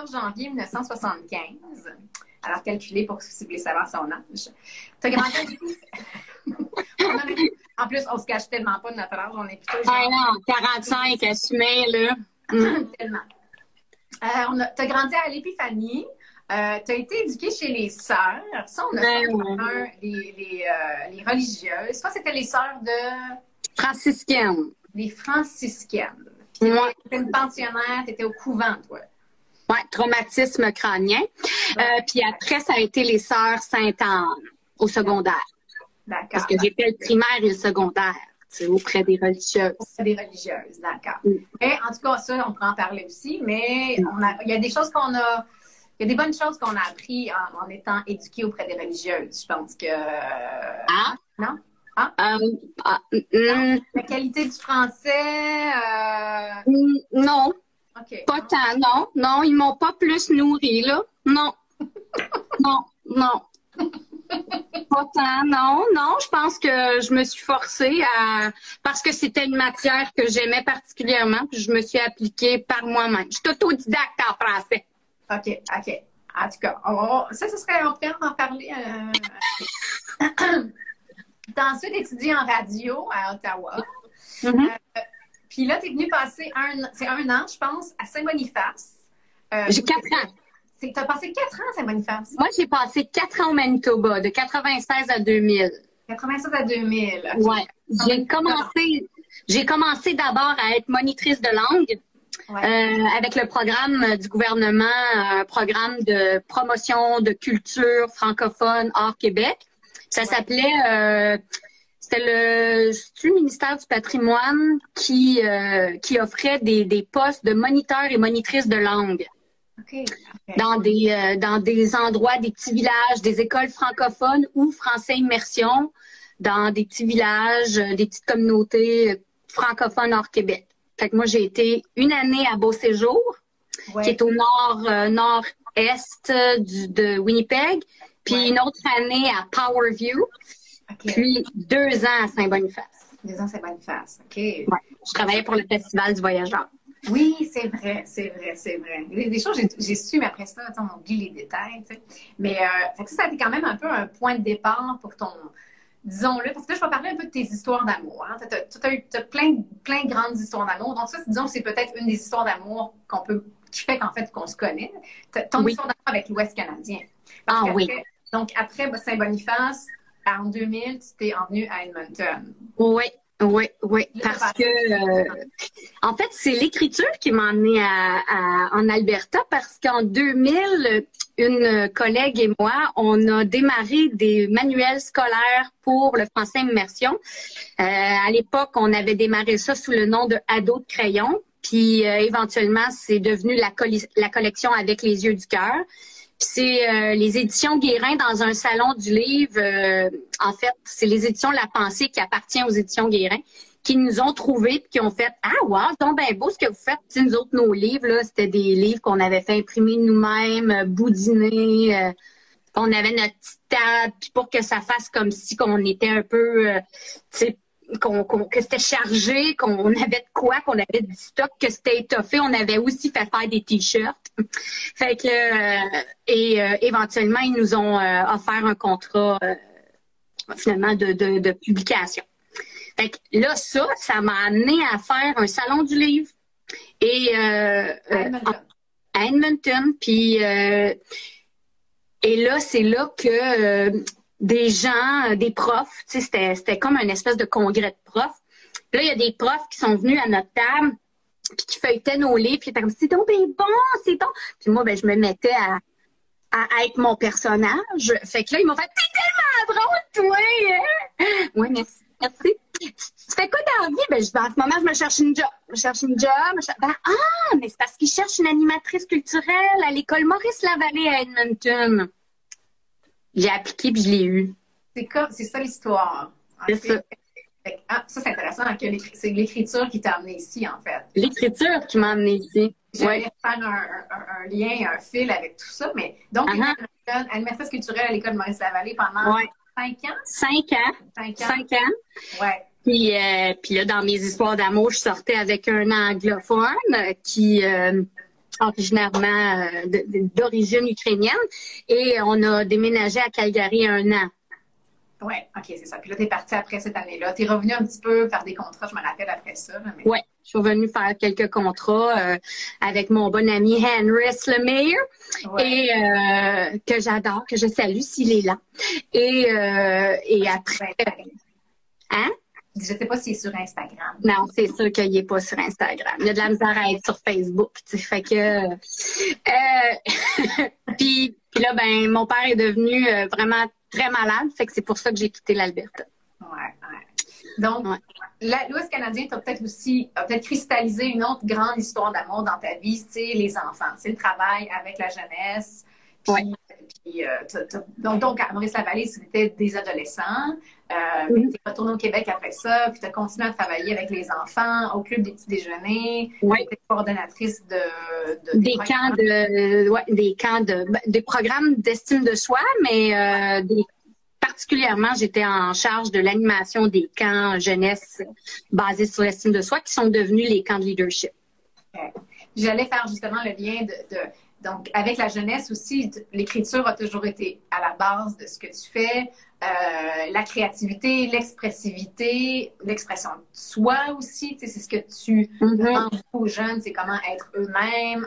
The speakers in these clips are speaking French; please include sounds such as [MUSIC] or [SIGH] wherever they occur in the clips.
14 janvier 1975. Alors, calculé pour si vous voulez savoir son âge. Tu as grandi [LAUGHS] En plus, on se cache tellement pas de notre âge. On est plutôt. Ah non, 45, assumé, là. [LAUGHS] tellement. Euh, tu as grandi à l'Épiphanie. Euh, tu as été éduquée chez les sœurs. Ça, on a ben, fait les, les, euh, les, religieuses. Ça, c'était les sœurs de. Franciscaines. Les franciscaines. Tu étais une pensionnaire, tu étais au couvent, toi. Oui, traumatisme crânien. Euh, puis après, ça a été les sœurs Sainte-Anne au secondaire. D'accord. Parce que j'ai fait le primaire et le secondaire auprès des religieuses. Auprès des religieuses, d'accord. Mais en tout cas, ça, on peut en parler aussi, mais il y a des choses qu'on a. Il y a des bonnes choses qu'on a appris en, étant éduqués auprès des religieuses. Je pense que. Ah? Non? Ah? Euh, ah, mm. La qualité du français? Euh... Mm, Pas tant, non. Non, ils m'ont pas plus nourri, là. Non. [LAUGHS] non, non. Pas tant, non, non. Je pense que je me suis forcée à parce que c'était une matière que j'aimais particulièrement, puis je me suis appliquée par moi-même. Je suis autodidacte en français. OK, OK. En tout cas, ça, ce serait on peut en parler. Euh... [CLEARS THROAT] T'as ensuite étudié en radio à Ottawa. Mm-hmm. Euh, puis là, tu es venu passer un, c'est un an, je pense, à Saint-Boniface. Euh, j'ai quatre ans. Tu as passé quatre ans à Saint-Boniface? Moi, j'ai passé quatre ans au Manitoba, de 96 à 2000. 96 à 2000. Oui. J'ai commencé, j'ai commencé d'abord à être monitrice de langue. Euh, avec le programme du gouvernement, un programme de promotion de culture francophone hors Québec. Ça s'appelait euh, c'était le, ministère du patrimoine qui, euh, qui offrait des, des postes de moniteurs et monitrices de langue? Dans, des, euh, dans des endroits, des petits villages, des écoles francophones ou français immersion, dans des petits villages, euh, des petites communautés francophones hors Québec. Fait que moi, j'ai été une année à Beau Séjour, qui est au nord, nord-est de Winnipeg, puis une autre année à Powerview, puis deux ans à Saint-Boniface. Deux ans à Saint-Boniface, OK. Ouais. Je travaillais pour le Festival du Voyageur. Oui, c'est vrai, c'est vrai, c'est vrai. Des, choses, j'ai su, mais après ça, on oublie les détails. Tu sais. Mais euh, ça, ça a été quand même un peu un point de départ pour ton, disons-le, parce que là, je vais parler un peu de tes histoires d'amour. Hein. Tu as, plein, plein de grandes histoires d'amour. Donc ça, disons c'est peut-être une des histoires d'amour qu'on peut, qui fait qu'en fait qu'on se connaît. Ton histoire d'amour avec l'Ouest canadien. ah oui. Donc après Saint-Boniface, en 2000, tu t'es envenu à Edmonton. Oui, oui, oui, parce que euh, en fait, c'est l'écriture qui m'a emmenée à, en Alberta parce qu'en 2000, une collègue et moi, on a démarré des manuels scolaires pour le français immersion. Euh, à l'époque, on avait démarré ça sous le nom de Ado de crayon, puis euh, éventuellement, c'est devenu la, la collection avec les yeux du cœur c'est euh, les éditions Guérin dans un salon du livre. Euh, en fait, c'est les éditions La Pensée qui appartient aux éditions Guérin qui nous ont trouvés qui ont fait ah wow c'est donc bien beau ce que vous faites nous autres nos livres là c'était des livres qu'on avait fait imprimer nous-mêmes euh, boudiner on avait notre petite table puis pour que ça fasse comme si qu'on était un peu tu qu'on, que c'était chargé, qu'on avait de quoi, qu'on avait du stock, que c'était étoffé. On avait aussi fait faire des t-shirts. fait que euh, et euh, éventuellement ils nous ont euh, offert un contrat finalement de, de, publication. Fait que là ça, ça m'a amené à faire un salon du livre et à Edmonton. puis et là c'est là que des gens, euh, des profs. Tu sais, c'était, comme un espèce de congrès de profs. là, il y a des profs qui sont venus à notre table puis qui feuilletaient nos livres, puis étaient comme c'est donc bien bon, c'est bon. Puis moi, ben, je me mettais à, être mon personnage. Fait que là, ils m'ont fait T'es tellement drôle, toi! Hein? Oui, merci. Merci. Tu, fais quoi dans vie? Ben, je, ben, en ce moment, je me cherche une job. Je cherche une job. Ben, ah, mais c'est parce qu'ils cherchent une animatrice culturelle à l'école Maurice Lavallée à Edmonton. J'ai appliqué puis je l'ai eu. C'est c'est ça l'histoire. C'est ça. Ah, ça, c'est intéressant. C'est l'écriture qui t'a amené ici, en fait. L'écriture qui m'a amené ici. Je vais faire un, lien, un fil avec tout ça. Mais donc, uh-huh. animatrice culturelle à l'école de Maurice Lavallée pendant cinq ans? Cinq ans. Cinq ans. Cinq ans. Ouais. Puis, euh, puis là, dans mes histoires d'amour, je sortais avec un anglophone qui euh, originairement euh, d'origine ukrainienne et on a déménagé à Calgary un an. Oui, OK, c'est ça. Puis là, tu es partie après cette année-là. Tu es revenu un petit peu faire des contrats, je me rappelle, après ça. Mais... Oui, je suis revenue faire quelques contrats euh, avec mon bon ami Henry Lemire et euh, que j'adore, que je salue s'il est là. Et, euh, et après... Hein? Je sais pas s'il est sur Instagram. Non, c'est sûr qu'il n'est pas sur Instagram. Il y a de la misère à être sur Facebook. Tu sais, fait que. Euh, [LAUGHS] puis, puis, là, ben, mon père est devenu vraiment très malade. Fait que c'est pour ça que j'ai quitté l'Alberta. Ouais, ouais. Donc, l'Ouest canadien, tu as peut-être aussi peut-être cristallisé une autre grande histoire d'amour dans ta vie, c'est les enfants, c'est le travail avec la jeunesse. Puis, puis euh, donc, donc, à Maurice-Lavallée, c'était des adolescents. Euh, Tu es retourné au Québec après ça, puis tu as continué à travailler avec les enfants au club des petits déjeuners. Oui. Tu coordonnatrice de, des, camps de, ouais, des camps de, des programmes d'estime de soi, mais euh, des, particulièrement, j'étais en charge de l'animation des camps jeunesse basés sur l'estime de soi, qui sont devenus les camps de leadership. J'allais faire justement le lien de donc, avec la jeunesse aussi, l'écriture a toujours été à la base de ce que tu fais. Euh, la créativité, l'expressivité, l'expression de soi aussi, c'est ce que tu mm aux jeunes, c'est comment être eux-mêmes.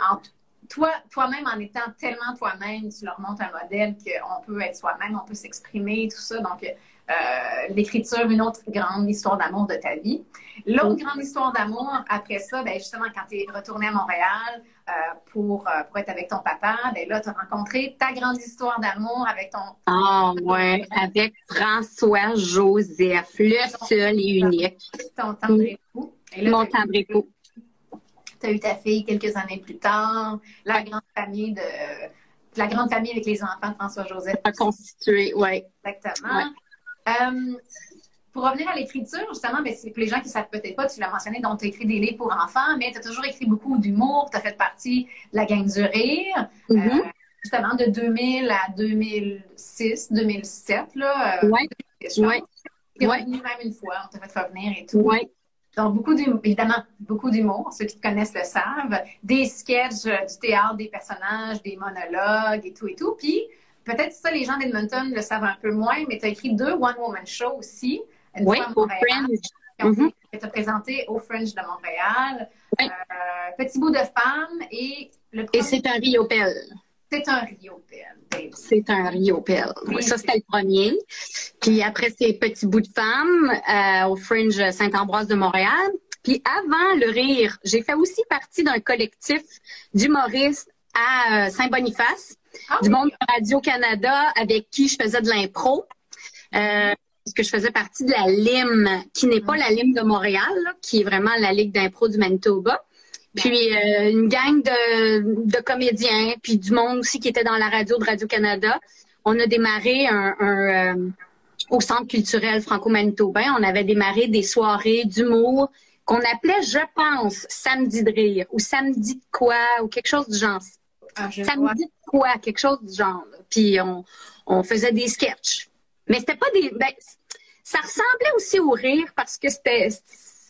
Toi, toi-même, en étant tellement toi-même, tu leur montres un modèle qu'on peut être soi-même, on peut s'exprimer, tout ça. Donc, euh, l'écriture, une autre grande histoire d'amour de ta vie. L'autre grande histoire d'amour, après ça, ben justement, quand tu es retourné à Montréal pour, euh, pour être avec ton papa, ben là, tu as rencontré ta grande histoire d'amour avec ton... Ah ouais, avec François Joseph, le seul et unique. Ton tendre époux. Mon tendre époux. Tu as eu ta fille quelques années plus tard, la grande famille de la grande famille avec les enfants de François Joseph. A constitué, oui. Exactement. Euh, pour revenir à l'écriture, justement, ben, c'est pour les gens qui ne savent peut-être pas, tu l'as mentionné, donc tu écrit des livres pour enfants, mais tu as toujours écrit beaucoup d'humour, tu as fait partie de la gang du rire. Mm-hmm. Euh, justement, de 2000 à 2006, 2007, là. Oui. Ouais. Tu es revenu même une fois, on t'a fait revenir et tout. Oui. Donc, beaucoup d'humour, évidemment, beaucoup d'humour. Ceux qui te connaissent le savent. Des sketchs, euh, du théâtre, des personnages, des monologues et tout et tout. Puis, peut-être ça, les gens d'Edmonton le savent un peu moins, mais tu as écrit deux One Woman Shows aussi. Oui, au Fringe. Mm Tu as présenté au Fringe de Montréal. Oui. Euh, Petit bout de femme et le Et c'est un Rio Pel. C'est un Rio Pel. C'est un Rio Pel. Oui, ça, c'était le premier. Puis après, c'est Petit bout de femme euh, au Fringe Saint-Ambroise de Montréal. Puis avant le rire, j'ai fait aussi partie d'un collectif d'humoristes à euh, Saint-Boniface ah du monde de Radio-Canada avec qui je faisais de l'impro. Euh, parce que je faisais partie de la LIM, qui n'est pas la LIM de Montréal, qui est vraiment la Ligue d'impro du Manitoba. Puis euh, une gang de, de, comédiens, puis du monde aussi qui était dans la radio de Radio-Canada. On a démarré un, un euh, au Centre culturel franco-manitobain, on avait démarré des soirées d'humour qu'on appelait, je pense, samedi de rire ou samedi de quoi ou quelque chose du genre. Ah, samedi de quoi, quelque chose du genre. Puis on, on faisait des sketchs. Mais c'était pas des. Ben, ça ressemblait aussi au rire parce que c'était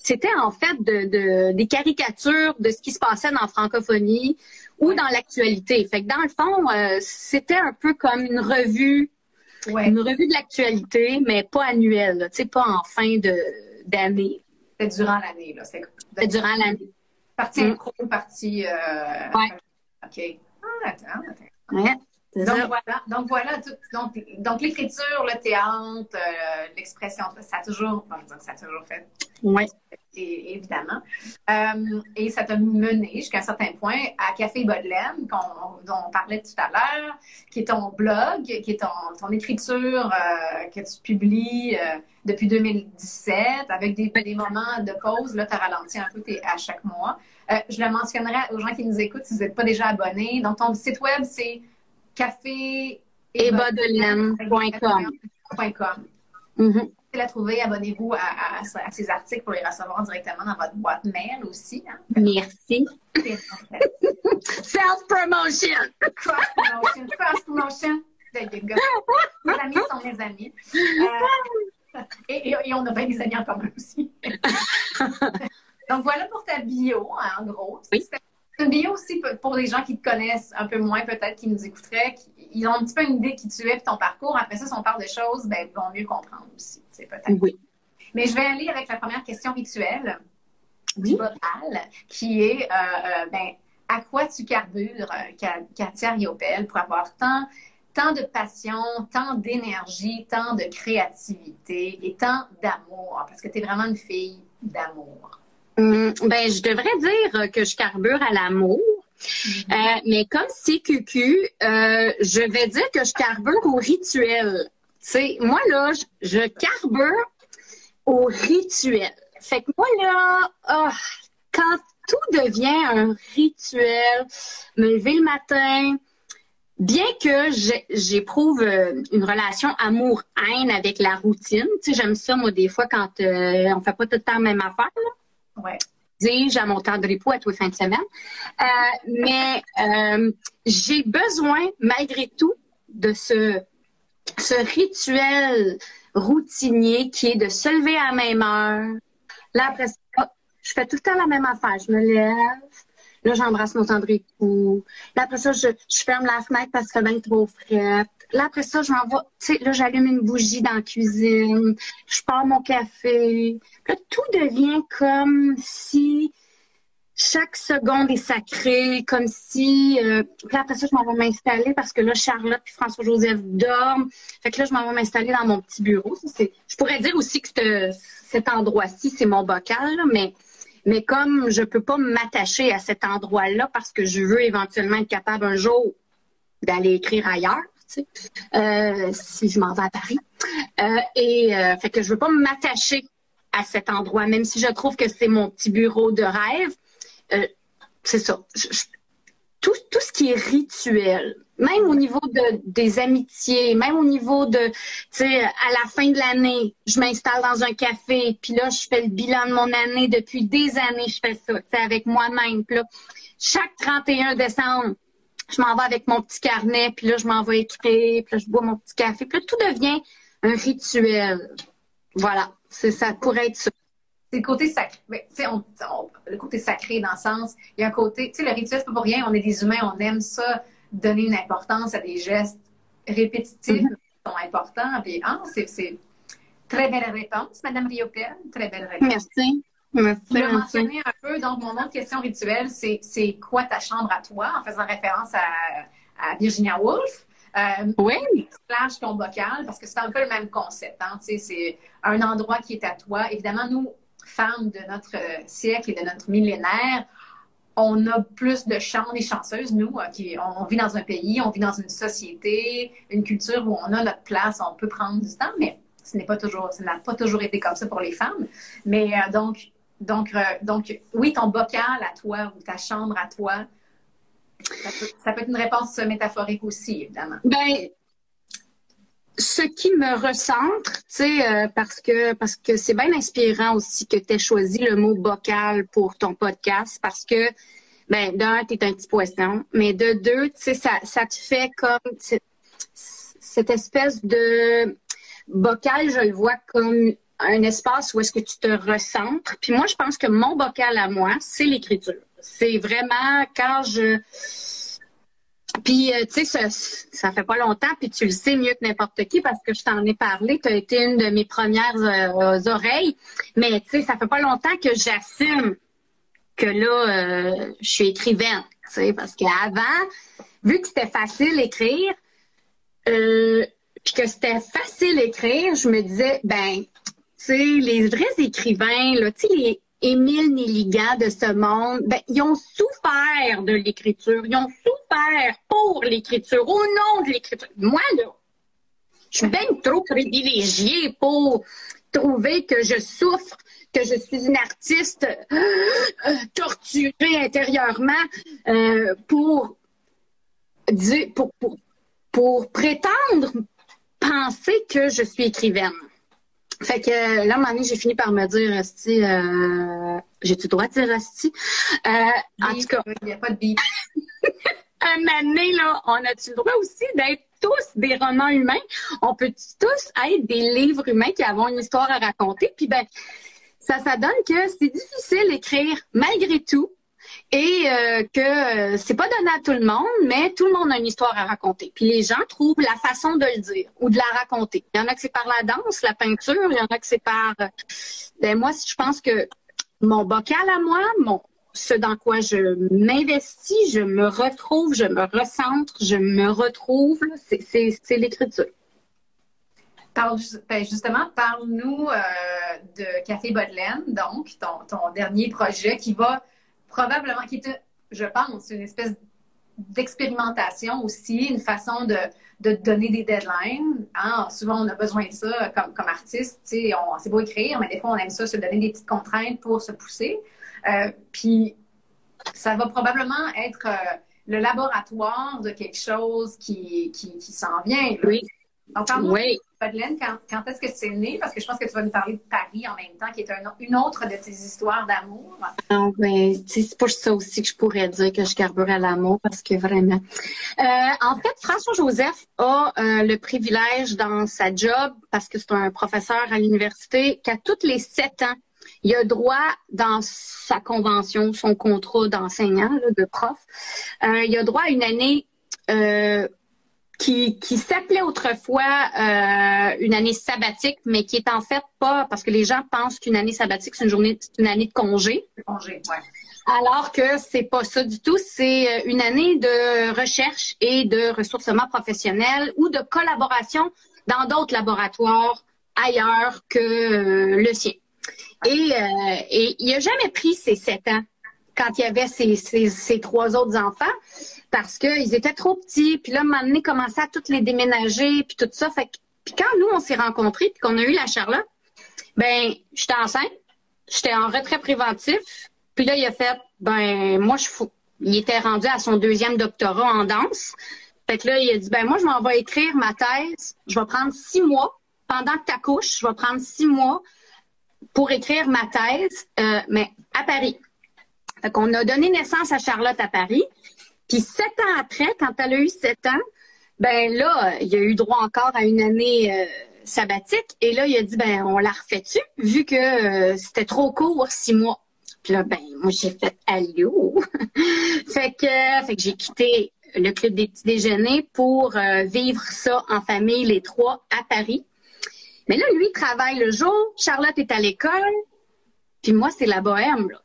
c'était en fait de, de, des caricatures de ce qui se passait dans la francophonie ou dans l'actualité. Fait que dans le fond, euh, c'était un peu comme une revue, ouais. une revue de l'actualité, mais pas annuelle, tu sais, pas en fin de d'année. C'était durant l'année, là. C'était durant l'année. Partie mmh. partie. Euh... Ouais. OK. Ah, attends, attends. Ouais. Donc voilà, donc voilà, tout, donc, donc l'écriture, le théâtre, euh, l'expression, ça a toujours, bon, ça a toujours fait. Oui. évidemment. Euh, et ça t'a mené jusqu'à un certain point à Café Bodlem, dont on parlait tout à l'heure, qui est ton blog, qui est ton, ton écriture euh, que tu publies depuis 2017, avec des, des moments de pause. Là, tu as ralenti un peu à chaque mois. Je le mentionnerai aux gens qui nous écoutent si vous n'êtes pas déjà abonnés. Donc, ton site web, c'est café et. Mm-hmm. la trouver, abonnez-vous à, à, à, ces articles pour les recevoir directement dans votre boîte mail aussi. Hein? Merci. [LAUGHS] Self-promotion. Cross-promotion. Cross-promotion. There you go. Mes amis sont mes amis. Euh, et, on a bien des amis en commun aussi. [LAUGHS] Donc voilà pour ta bio, hein, en gros. Une bio aussi pour les gens qui te connaissent un peu moins, peut-être, qui nous écouteraient, ils ont un petit peu une idée de qui tu es et ton parcours. Après ça, si on parle de choses, ben, ils vont mieux comprendre aussi. Peut-être. Oui. Mais je vais aller avec la première question rituelle du vocal, qui est euh, euh, ben, à quoi tu carbures, euh, Katia Riopel, pour avoir tant, tant de passion, tant d'énergie, tant de créativité et tant d'amour? Parce que tu es vraiment une fille d'amour. Hum, ben, je devrais dire que je carbure à l'amour. Mm-hmm. mais comme c'est cucu, je vais dire que je carbure au rituel. sais, moi, là, je, je carbure au rituel. Fait que moi, là, oh, quand tout devient un rituel, me lever le matin, bien que j'éprouve euh, une relation amour-haine avec la routine, tu sais, j'aime ça, moi, des fois, quand euh, on fait pas tout le temps la même affaire, là. Ouais. Dis, j'ai mon temps de repos à tous les fins de semaine. Euh, mais j'ai besoin, malgré tout, de ce, ce rituel routinier qui est de se lever à la même heure. Là, après ça, je fais tout le temps la même affaire. Je me lève. Là, j'embrasse mon tendre époux. Là, après ça, je, ferme la fenêtre parce que ça bien trop frais. Là, après ça, je m'en vais. Tu sais, là, j'allume une bougie dans la cuisine. Je pars mon café. Là, tout devient comme si chaque seconde est sacrée, comme si. Euh, puis après ça, je m'en vais m'installer parce que là, Charlotte et François-Joseph dorment. Fait que là, je m'en vais m'installer dans mon petit bureau. je pourrais dire aussi que cet endroit-ci, c'est mon bocal, mais, mais comme je peux pas m'attacher à cet endroit-là parce que je veux éventuellement être capable un jour d'aller écrire ailleurs. Euh, si je m'en vais à Paris. Euh, et euh, fait que je veux pas m'attacher à cet endroit, même si je trouve que c'est mon petit bureau de rêve. Euh, c'est ça. tout, tout ce qui est rituel, même au niveau de, des amitiés, même au niveau de, tu sais, à la fin de l'année, je m'installe dans un café, puis là, je fais le bilan de mon année. Depuis des années, je fais ça, tu sais, avec moi-même. Puis là, chaque 31 décembre, je m'en vais avec mon petit carnet, puis là, je m'en vais écrire, puis là, je bois mon petit café. Puis là, tout devient un rituel. Voilà, c'est ça pourrait être ça c'est le côté sacré. Mais, on, le côté sacré dans le sens, il y a un côté, tu sais, le rituel, c'est pas pour rien, on est des humains, on aime ça, donner une importance à des gestes répétitifs mm-hmm. qui sont importants. Puis, ah, c'est très belle réponse, Madame Riopel, très belle réponse. Merci. Merci. Je vais mentionner un peu, donc, mon autre question rituelle, c'est quoi ta chambre à toi, en faisant référence à, Virginia Woolf? Euh, oui. Slash ton bocal, parce que c'est un peu le même concept. Hein, c'est un endroit qui est à toi. Évidemment, nous, femmes de notre siècle et de notre millénaire, on a plus de chance, on est chanceuses, nous, qui, on, vit dans un pays, on vit dans une société, une culture où on a notre place, on peut prendre du temps, mais ce n'est pas toujours, ça n'a pas toujours été comme ça pour les femmes. Mais euh, donc, donc, euh, donc, oui, ton bocal à toi ou ta chambre à toi, ça peut, être une réponse métaphorique aussi, évidemment. Ben, ce qui me recentre, tu sais, euh, parce que parce que c'est bien inspirant aussi que tu aies choisi le mot bocal pour ton podcast, parce que ben d'un, tu es un petit poisson, mais de deux, tu sais, ça, ça te fait comme cette espèce de bocal, je le vois comme un espace où est-ce que tu te recentres. Puis moi, je pense que mon bocal à moi, c'est l'écriture. C'est vraiment quand je puis, euh, tu sais, ça, fait pas longtemps, puis tu le sais mieux que n'importe qui parce que je t'en ai parlé. Tu as été une de mes premières euh, oreilles. Mais, tu sais, ça fait pas longtemps que j'assume que là, euh, je suis écrivaine. Tu sais, parce qu'avant, vu que c'était facile d'écrire, puis que c'était facile d'écrire, je me disais, ben, tu sais, les vrais écrivains, là, tu sais, les Émile Nelligan de ce monde, ben, ils ont souffert de l'écriture. Ils ont souffert pour l'écriture, au nom de l'écriture. Moi, là, je suis bien trop privilégiée pour trouver que je souffre, que je suis une artiste euh, torturée intérieurement euh, pour, pour, pour, pour prétendre penser que je suis écrivaine. Fait que là, à un moment donné, j'ai fini par me dire, Asti, euh, j'ai-tu le droit de dire Asti? Euh, en tout cas. Il n'y a pas de bip. [LAUGHS] un moment donné, là, on a-tu le droit aussi d'être tous des romans humains? On peut tous être des livres humains qui avons une histoire à raconter? Puis ben, ça, ça donne que c'est difficile d'écrire malgré tout et euh, que euh, c'est pas donné à tout le monde, mais tout le monde a une histoire à raconter. Puis les gens trouvent la façon de le dire ou de la raconter. Il y en a que c'est par la danse, la peinture, il y en a que c'est par. Euh, ben moi, je pense que mon bocal à moi, mon ce dans quoi je m'investis, je me retrouve, je me recentre, je me retrouve, c'est l'écriture. Ben, justement, parle-nous de Café Bodelaine, donc ton, dernier projet qui va probablement, qui est, je pense, une espèce d'expérimentation aussi, une façon de, de donner des deadlines. Hein. Souvent, on a besoin de ça comme, comme artiste. C'est beau écrire, mais des fois, on aime ça, se donner des petites contraintes pour se pousser. Euh, puis, ça va probablement être euh, le laboratoire de quelque chose qui, qui, qui s'en vient. Oui. oui. Madeleine, quand, est-ce que c'est né? Parce que je pense que tu vas nous parler de Paris en même temps, qui est une autre de tes histoires d'amour. Ah, ben, c'est pour ça aussi que je pourrais dire que je carbure à l'amour, parce que vraiment. Euh, en fait, François Joseph a euh, le privilège dans sa job, parce que c'est un professeur à l'université, qu'à toutes les sept ans, il a droit dans sa convention, son contrat d'enseignant, de prof, euh, il a droit à une année qui, qui s'appelait autrefois euh, une année sabbatique, mais qui est en fait pas parce que les gens pensent qu'une année sabbatique c'est une journée, une année de congé. Congé, ouais. Alors que c'est pas ça du tout, c'est euh, une année de recherche et de ressourcement professionnel ou de collaboration dans d'autres laboratoires ailleurs que euh, le sien. Et, euh, et il a jamais pris ses sept ans quand il y avait ses, ses, ses trois autres enfants parce qu'ils étaient trop petits. Puis là, un moment donné, commençait à toutes les déménager, puis tout ça. Fait que, puis quand nous, on s'est rencontrés, puis qu'on a eu la Charlotte, ben, j'étais enceinte, j'étais en retrait préventif. Puis là, il a fait, ben, moi, je fous. Il était rendu à son deuxième doctorat en danse. Fait que là, il a dit, ben, moi, je m'en vais écrire ma thèse. Je vais prendre six mois. Pendant que tu accouches, je vais prendre six mois pour écrire ma thèse, euh, mais à Paris. Fait qu'on a donné naissance à Charlotte à Paris. Puis sept ans après, quand elle a eu sept ans, ben là, il a eu droit encore à une année euh, sabbatique. Et là, il a dit, ben on la refait-tu, vu que euh, c'était trop court, six mois. Puis là, ben moi, j'ai fait allô. [LAUGHS] fait que, fait que j'ai quitté le club des petits déjeuners pour euh, vivre ça en famille, les trois, à Paris. Mais là, lui, il travaille le jour, Charlotte est à l'école, puis moi, c'est la bohème, là.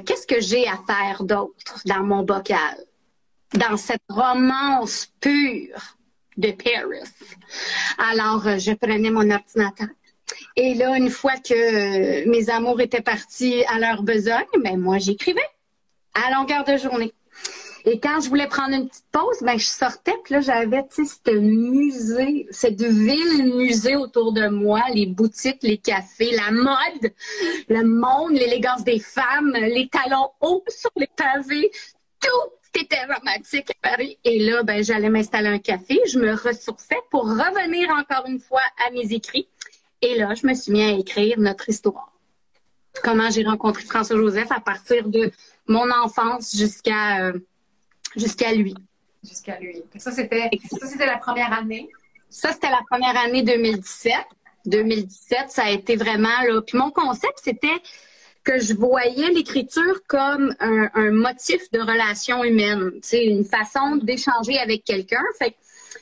Qu'est-ce que j'ai à faire d'autre dans mon bocal? Dans cette romance pure de Paris. Alors, euh, je prenais mon ordinateur. Et là, une fois que euh, mes amours étaient partis à leur besogne, ben moi, j'écrivais à longueur de journée. Et quand je voulais prendre une petite pause, ben je sortais, puis là, j'avais, tu sais, ce musée, cette ville musée autour de moi, les boutiques, les cafés, la mode, le monde, l'élégance des femmes, les talons hauts sur les pavés, tout c'était romantique à Paris. Et là, ben, j'allais m'installer un café. Je me ressourçais pour revenir encore une fois à mes écrits. Et là, je me suis mis à écrire notre histoire. Comment j'ai rencontré François Joseph à partir de mon enfance jusqu'à euh, jusqu'à lui. Jusqu'à lui. Ça, c'était la première année? Ça, c'était la première année 2017. 2017, ça a été vraiment là. Puis mon concept, c'était que je voyais l'écriture comme un, motif de relation humaine, c'est une façon d'échanger avec quelqu'un. Fait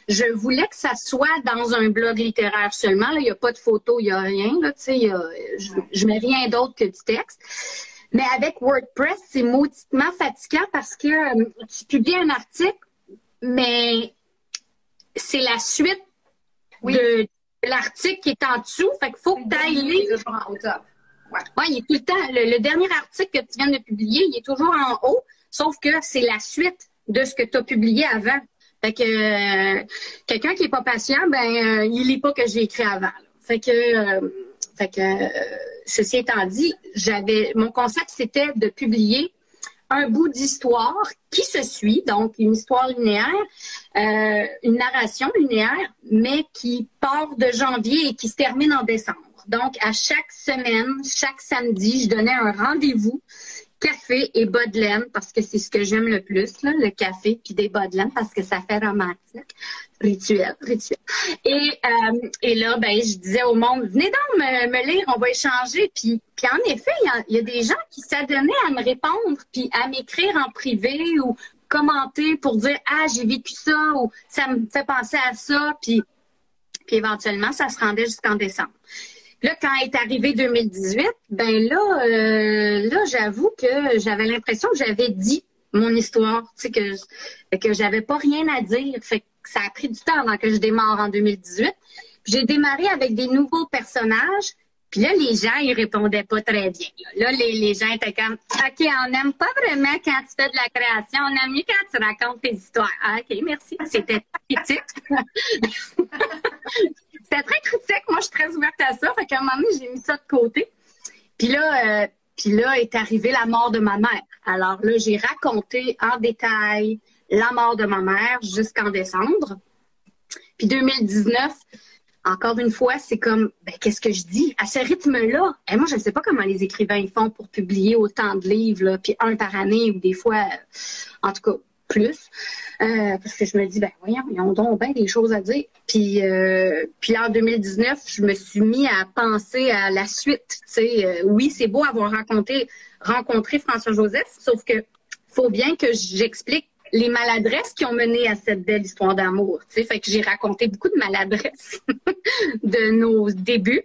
je voulais que ça soit dans un blog littéraire seulement. il n'y a pas de photo, il n'y a rien. Là, je, je mets rien d'autre que du texte. Mais avec WordPress, c'est mauditement fatigant parce que euh, tu publies un article, mais c'est la suite de l'article qui est en dessous. Fait qu'il faut que tu ailles lire. Ouais. il est tout le temps. Le, dernier article que tu viens de publier, il est toujours en haut, sauf que c'est la suite de ce que tu as publié avant. Fait que euh, quelqu'un qui est pas patient, ben euh, il lit pas que j'ai écrit avant. Fait que euh, fait que ceci étant dit, j'avais mon concept c'était de publier un bout d'histoire qui se suit, donc une histoire linéaire, une narration linéaire, mais qui part de janvier et qui se termine en décembre. Donc, à chaque semaine, chaque samedi, je donnais un rendez-vous café et bas de laine parce que c'est ce que j'aime le plus, le café puis des bas de laine parce que ça fait romantique. Rituel, rituel. Et, euh, là, ben, je disais au monde, venez donc me, lire, on va échanger. Puis, puis en effet, il y, a des gens qui s'adonnaient à me répondre puis à m'écrire en privé ou commenter pour dire ah j'ai vécu ça ou ça me fait penser à ça puis puis éventuellement ça se rendait jusqu'en décembre. Là, quand est arrivé 2018, ben là, euh, là, j'avoue que j'avais l'impression que j'avais dit mon histoire, tu sais, que, que j'avais pas rien à dire. Que ça a pris du temps avant que je démarre en 2018. J'ai démarré avec des nouveaux personnages. Puis là, les gens, ils répondaient pas très bien. Là, les, les, gens étaient comme, OK, on n'aime pas vraiment quand tu fais de la création. On aime mieux quand tu racontes tes histoires. Ah, OK, merci. C'était critique. C'était très critique. Moi, je suis très ouverte à ça. Fait qu'à un moment donné, j'ai mis ça de côté. Puis là, euh, puis là est arrivée la mort de ma mère. Alors là, j'ai raconté en détail la mort de ma mère jusqu'en décembre. Puis 2019, encore une fois, c'est comme, ben, qu'est-ce que je dis? À ce rythme-là, et moi, je ne sais pas comment les écrivains font pour publier autant de livres, puis un par année, ou des fois, en tout cas, plus. Euh, parce que je me dis, ben voyons, ils ont donc bien des choses à dire. Puis, euh, en 2019, je me suis mis à penser à la suite. Euh, oui, c'est beau avoir rencontré, rencontré François Joseph, sauf que faut bien que j'explique les maladresses qui ont mené à cette belle histoire d'amour. Fait que j'ai raconté beaucoup de maladresses [LAUGHS] de nos débuts.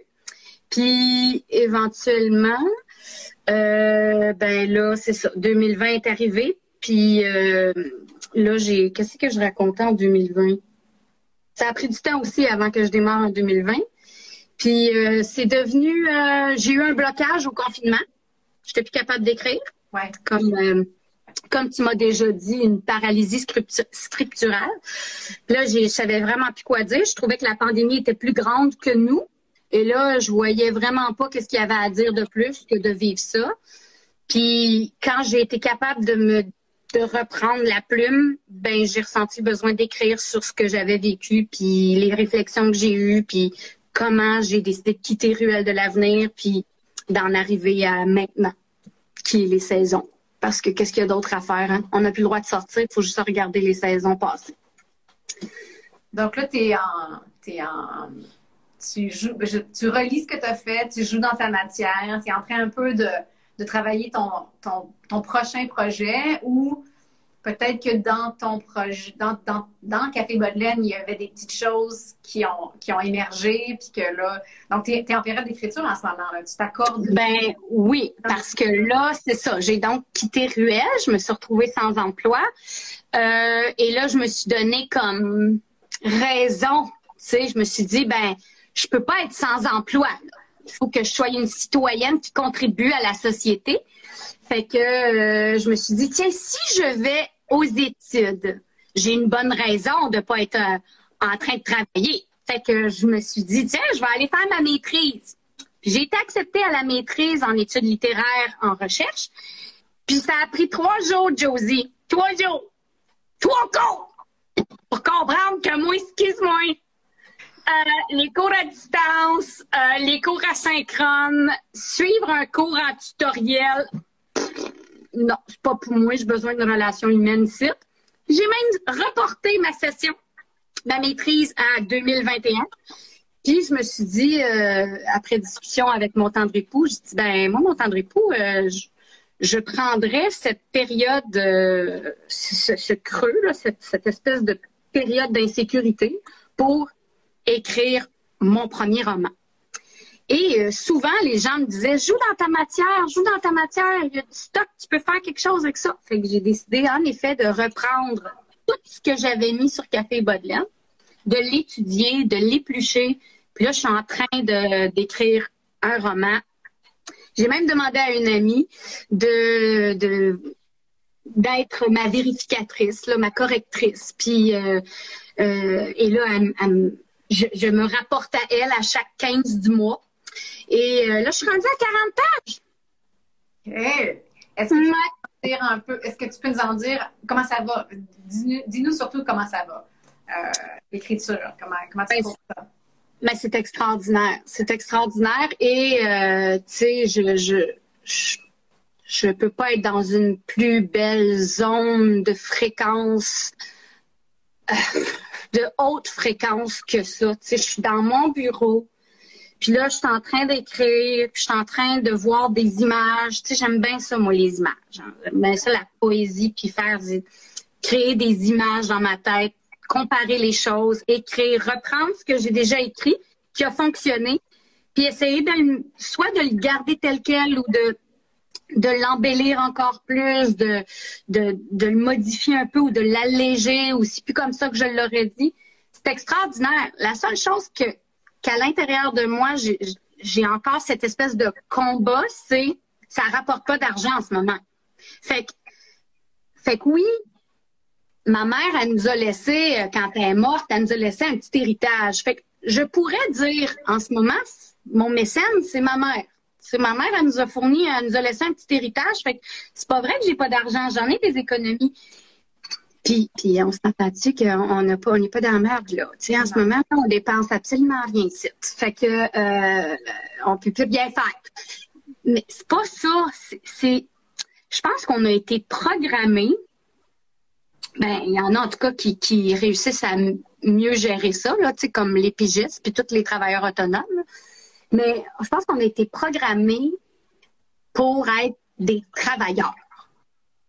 Puis éventuellement, ben là, c'est ça, 2020 est arrivé. Puis euh, là, j'ai. Qu'est-ce que je racontais en 2020? Ça a pris du temps aussi avant que je démarre en 2020. Puis euh, c'est devenu. Euh, j'ai eu un blocage au confinement. Je n'étais plus capable d'écrire. Ouais. Comme, comme tu m'as déjà dit, une paralysie scripturale. Puis là, je savais vraiment plus quoi dire. Je trouvais que la pandémie était plus grande que nous. Et là, je voyais vraiment pas qu'est-ce qu'il y avait à dire de plus que de vivre ça. Puis quand j'ai été capable de me de reprendre la plume, ben j'ai ressenti besoin d'écrire sur ce que j'avais vécu, puis les réflexions que j'ai eues, puis comment j'ai décidé de quitter Ruelle de l'avenir, puis d'en arriver à maintenant, qui est les saisons. Parce que qu'est-ce qu'il y a d'autre à faire? Hein? On n'a plus le droit de sortir, il faut juste regarder les saisons passées. Donc là, tu es en, en. Tu, joues, tu relis ce que tu as fait, tu joues dans ta matière, tu es en train un peu de de travailler ton, ton, prochain projet ou peut-être que dans ton projet, dans, dans, Café Bodelaine, il y avait des petites choses qui ont, émergé, puis que là, donc tu es, en période d'écriture en ce moment, tu t'accordes? Ben oui, parce que là, c'est ça, j'ai donc quitté Ruelle, je me suis retrouvée sans emploi, euh, et là, je me suis donné comme raison, tu je me suis dit, ben, je peux pas être sans emploi, il faut que je sois une citoyenne qui contribue à la société. Fait que euh, je me suis dit, tiens, si je vais aux études, j'ai une bonne raison de pas être euh, en train de travailler. Fait que je me suis dit, tiens, je vais aller faire ma maîtrise. J'ai été acceptée à la maîtrise en études littéraires en recherche. Puis ça a pris trois jours, Josie. Trois jours. Trois cours. Pour comprendre que moi, excuse-moi, euh, les cours à distance, euh, les cours asynchrone, suivre un cours en tutoriel, non, c'est pas pour moi, j'ai besoin d'une relation humaine ici. J'ai même reporté ma session, ma maîtrise à 2021. Puis je me suis dit, euh, après discussion avec mon tendre époux, je dis ben moi, mon tendre époux, je, prendrais cette période, ce, creux, cette espèce de période d'insécurité pour écrire mon premier roman. Et euh, souvent, les gens me disaient, joue dans ta matière, joue dans ta matière, il y a du stock, tu peux faire quelque chose avec ça. Fait que j'ai décidé, en effet, de reprendre tout ce que j'avais mis sur Café Baudelaire, de l'étudier, de l'éplucher. Puis là, je suis en train d'écrire un roman. J'ai même demandé à une amie de, de d'être ma vérificatrice, là, ma correctrice. Puis, euh, euh, et là, elle, elle, je, me rapporte à elle à chaque 15 du mois. Et euh, là, je suis rendue à 40 pages. OK. Est-ce que, tu peux dire un peu, est-ce que tu peux nous en dire comment ça va? Dis-nous, surtout comment ça va, euh, l'écriture. Comment, comment tu ben, ça? Ben, c'est extraordinaire. C'est extraordinaire. Et, euh, tu sais, je, je, je peux pas être dans une plus belle zone de fréquence, [LAUGHS] de haute fréquence que ça. Tu sais, je suis dans mon bureau, puis là, je suis en train d'écrire, je suis en train de voir des images. Tu sais, j'aime bien ça, moi, les images. J'aime bien ça, la poésie, puis faire créer des images dans ma tête, comparer les choses, écrire, reprendre ce que j'ai déjà écrit, qui a fonctionné, puis essayer de soit de le garder tel quel ou de de l'embellir encore plus, de, de, de, le modifier un peu ou de l'alléger aussi, plus comme ça que je l'aurais dit. C'est extraordinaire. La seule chose que qu'à l'intérieur de moi, j'ai encore cette espèce de combat, c'est ça rapporte pas d'argent en ce moment. Fait que, fait que oui, ma mère, elle nous a laissé, euh, quand elle est morte, elle nous a laissé un petit héritage. Fait que je pourrais dire en ce moment, mon mécène, c'est ma mère. C'est ma mère, elle nous a fourni, elle nous a laissé un petit héritage. Fait que c'est pas vrai que j'ai pas d'argent. J'en ai des économies. Puis, puis on s'entend-tu qu'on n'a pas, on n'est pas dans la merde, là. Tu sais, en ce moment, on dépense absolument rien ici. Fait que, euh, on peut plus bien faire. Mais c'est pas ça. C'est, je pense qu'on a été programmé. Ben, il y en a en tout cas qui, qui réussissent à mieux gérer ça, là, tu sais, comme les pigistes puis tous les travailleurs autonomes. Mais je pense qu'on a été programmés pour être des travailleurs.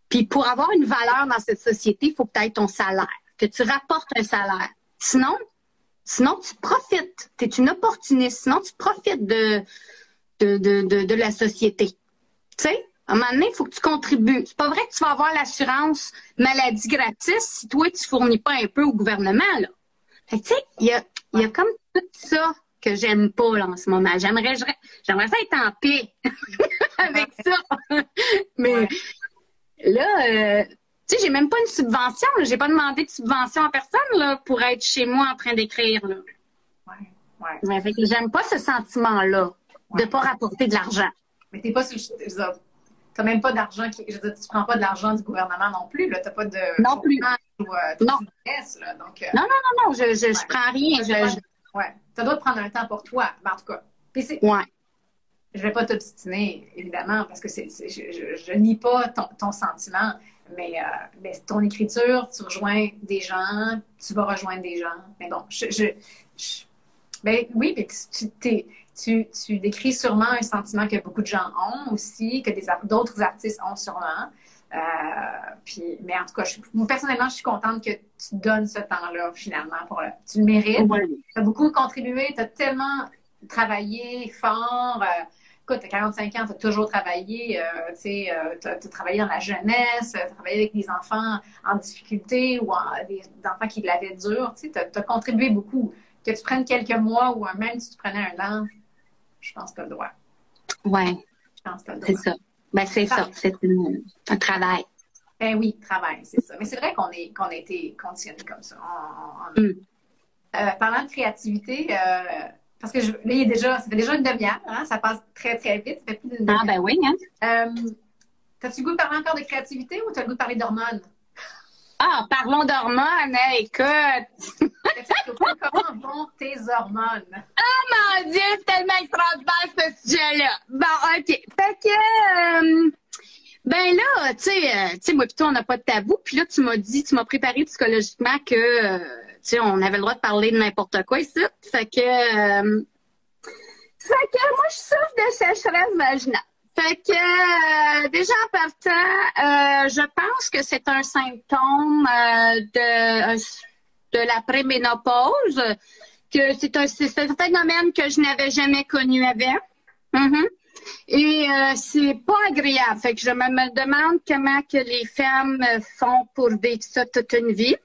Puis pour avoir une valeur dans cette société, il faut que tu ton salaire, que tu rapportes un salaire. Sinon, sinon tu profites. Tu es une opportuniste. Sinon, tu profites de, de, de, de, la société. Tu sais, à un moment donné, il faut que tu contribues. C'est pas vrai que tu vas avoir l'assurance maladie gratis si toi, tu fournis pas un peu au gouvernement. Là. Fait tu sais, il y a, y a comme tout ça que j'aime pas là, en ce moment. J'aimerais, j'aimerais ça être en paix [LAUGHS] avec ça. [LAUGHS] Mais là, euh, tu sais, j'ai même pas une subvention. J'ai pas demandé de subvention à personne là, pour être chez moi en train d'écrire. Là. Ouais, ouais. fait que j'aime pas ce sentiment-là de pas rapporter de l'argent. Mais t'es pas sur T'as même pas d'argent qui. Je veux dire, tu prends pas de l'argent du gouvernement non plus. Là. T'as pas de. Non plus. Ou, euh, non. là, donc, euh, non. non, non, non, je, je, je prends rien. Je, Ouais. Ça doit prendre un temps pour toi, en tout cas. Puis ouais. Je vais pas t'obstiner, évidemment, parce que c'est, je, je, nie pas ton, ton sentiment, mais, euh, mais, ton écriture, tu rejoins des gens, tu vas rejoindre des gens. Mais bon, je, je ben oui, mais tu, tu, tu, décris sûrement un sentiment que beaucoup de gens ont aussi, que d'autres artistes ont sûrement. Euh, puis, mais en tout cas, je, personnellement, je suis contente que tu donnes ce temps-là, finalement. Pour tu le mérites. Tu as beaucoup contribué, tu as tellement travaillé fort. Euh, écoute, tu as 45 ans, tu as toujours travaillé. Euh, tu as, travaillé dans la jeunesse, tu as travaillé avec des enfants en difficulté ou des, enfants qui l'avaient dur. Tu as, contribué beaucoup. Que tu prennes quelques mois ou même si tu prenais un an, je pense que tu as le droit. Oui. Je pense que C'est ça. Ben, c'est ça, c'est un travail. Ben oui, travail, c'est ça. Mais c'est vrai qu'on est qu'on a été conditionné comme ça. Mm. Euh, parlant de créativité, euh, parce que je, là, il y a déjà, ça fait déjà une demi-heure, hein, ça passe très, très vite, ça fait plus d'une demi-heure. Ah, ben oui, hein? Euh, T'as-tu le goût de parler encore de créativité ou t'as le goût de parler d'hormones? Ah, parlons d'hormones, hein, écoute! [LAUGHS] Comment vont tes hormones? Oh mon Dieu, c'est tellement extraordinaire ce sujet-là. Bon, OK. Fait que, euh, ben là, tu sais, euh, tu sais, moi plutôt, on n'a pas de tabou. Puis là, tu m'as dit, tu m'as préparé psychologiquement que, euh, tu sais, on avait le droit de parler de n'importe quoi ici. Fait que, fait que moi, je souffre de sécheresse vaginale. Fait que déjà en partant, je pense que c'est un symptôme de, de la préménopause, que c'est un, phénomène que je n'avais jamais connu avant. Mm-hmm. Et c'est pas agréable. Fait que je me, demande comment que les femmes font pour vivre ça toute une vie.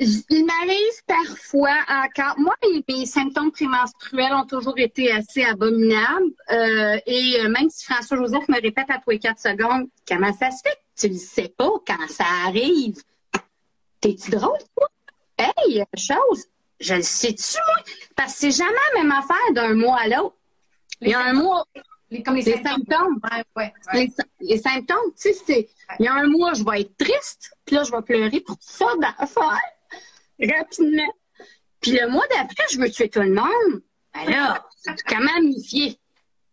Il m'arrive parfois encore. Moi, mes, symptômes prémenstruels ont toujours été assez abominables. Euh, et euh, même si François Joseph me répète à tous les quatre secondes, comment ça se fait que tu le sais pas? Quand ça arrive? T'es-tu drôle, toi? Hey, chose, je le sais-tu, moi? Parce que c'est jamais la même affaire d'un mois à l'autre. Il y a un mois. Les, comme les, symptômes. Les, symptômes, tu sais, c'est. Il y a un mois, je vais être triste, puis là, je vais pleurer pour ça d'affaires rapidement. Puis le mois d'après, je veux tuer tout le monde. Ben là, c'est quand même méfier.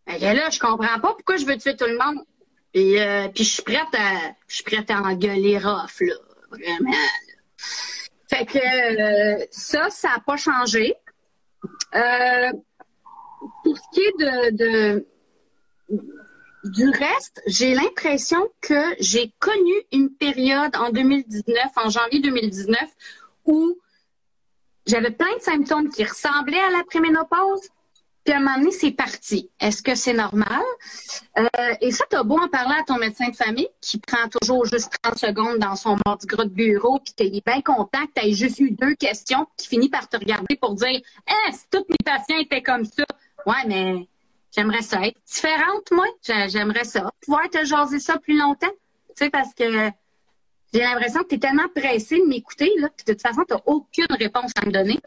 Et là, je comprends pas pourquoi je veux tuer tout le monde. Et euh, puis je suis prête à je suis prête à engueuler rough, là. Vraiment. Fait que euh, ça, ça n'a pas changé. Euh, pour ce qui est de, du reste, j'ai l'impression que j'ai connu une période en 2019, en janvier 2019, où j'avais plein de symptômes qui ressemblaient à la préménopause, puis à un moment donné, c'est parti. Est-ce que c'est normal? Euh, et ça, tu as beau en parler à ton médecin de famille qui prend toujours juste 30 secondes dans son mardi gras de bureau, puis qu'il est bien content que tu aies juste eu deux questions, qui finit par te regarder pour dire Eh, si tous mes patients étaient comme ça. Ouais, mais j'aimerais ça être différente, moi. J'aimerais ça. Pouvoir te jaser ça plus longtemps. Tu sais, parce que j'ai l'impression que tu es tellement pressé de m'écouter, là, puis de toute façon, tu n'as aucune réponse à me donner.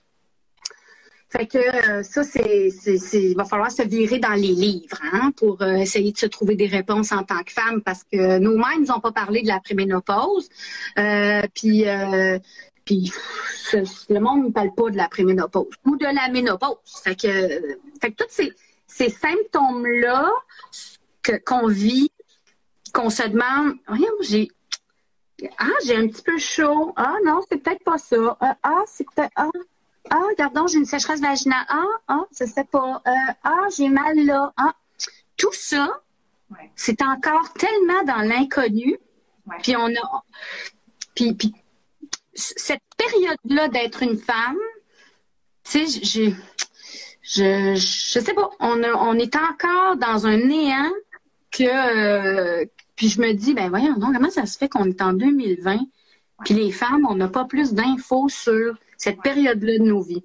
Fait que euh, ça, c'est, il va falloir se virer dans les livres hein, pour euh, essayer de se trouver des réponses en tant que femme parce que nous-mêmes n'ont pas parlé de la préménopause. Euh, puis, le monde ne parle pas de la préménopause ou de la ménopause. Fait que, fait que tous ces, ces symptômes-là qu'on vit, qu'on se demande, voyons, j'ai ah, j'ai un petit peu chaud. Ah non, c'est peut-être pas ça. ah, c'est peut-être. Ah, ah, regardons, j'ai une sécheresse vaginale. Ah, ah, je sais pas. Euh, ah, j'ai mal là. Ah. Tout ça, c'est encore tellement dans l'inconnu. Puis on a. Puis, puis cette période-là d'être une femme, tu sais, j'ai. Je, je sais pas, on, a, on est encore dans un néant que. Euh, puis je me dis, ben voyons donc, comment ça se fait qu'on est en 2020, puis les femmes, on n'a pas plus d'infos sur cette période-là de nos vies.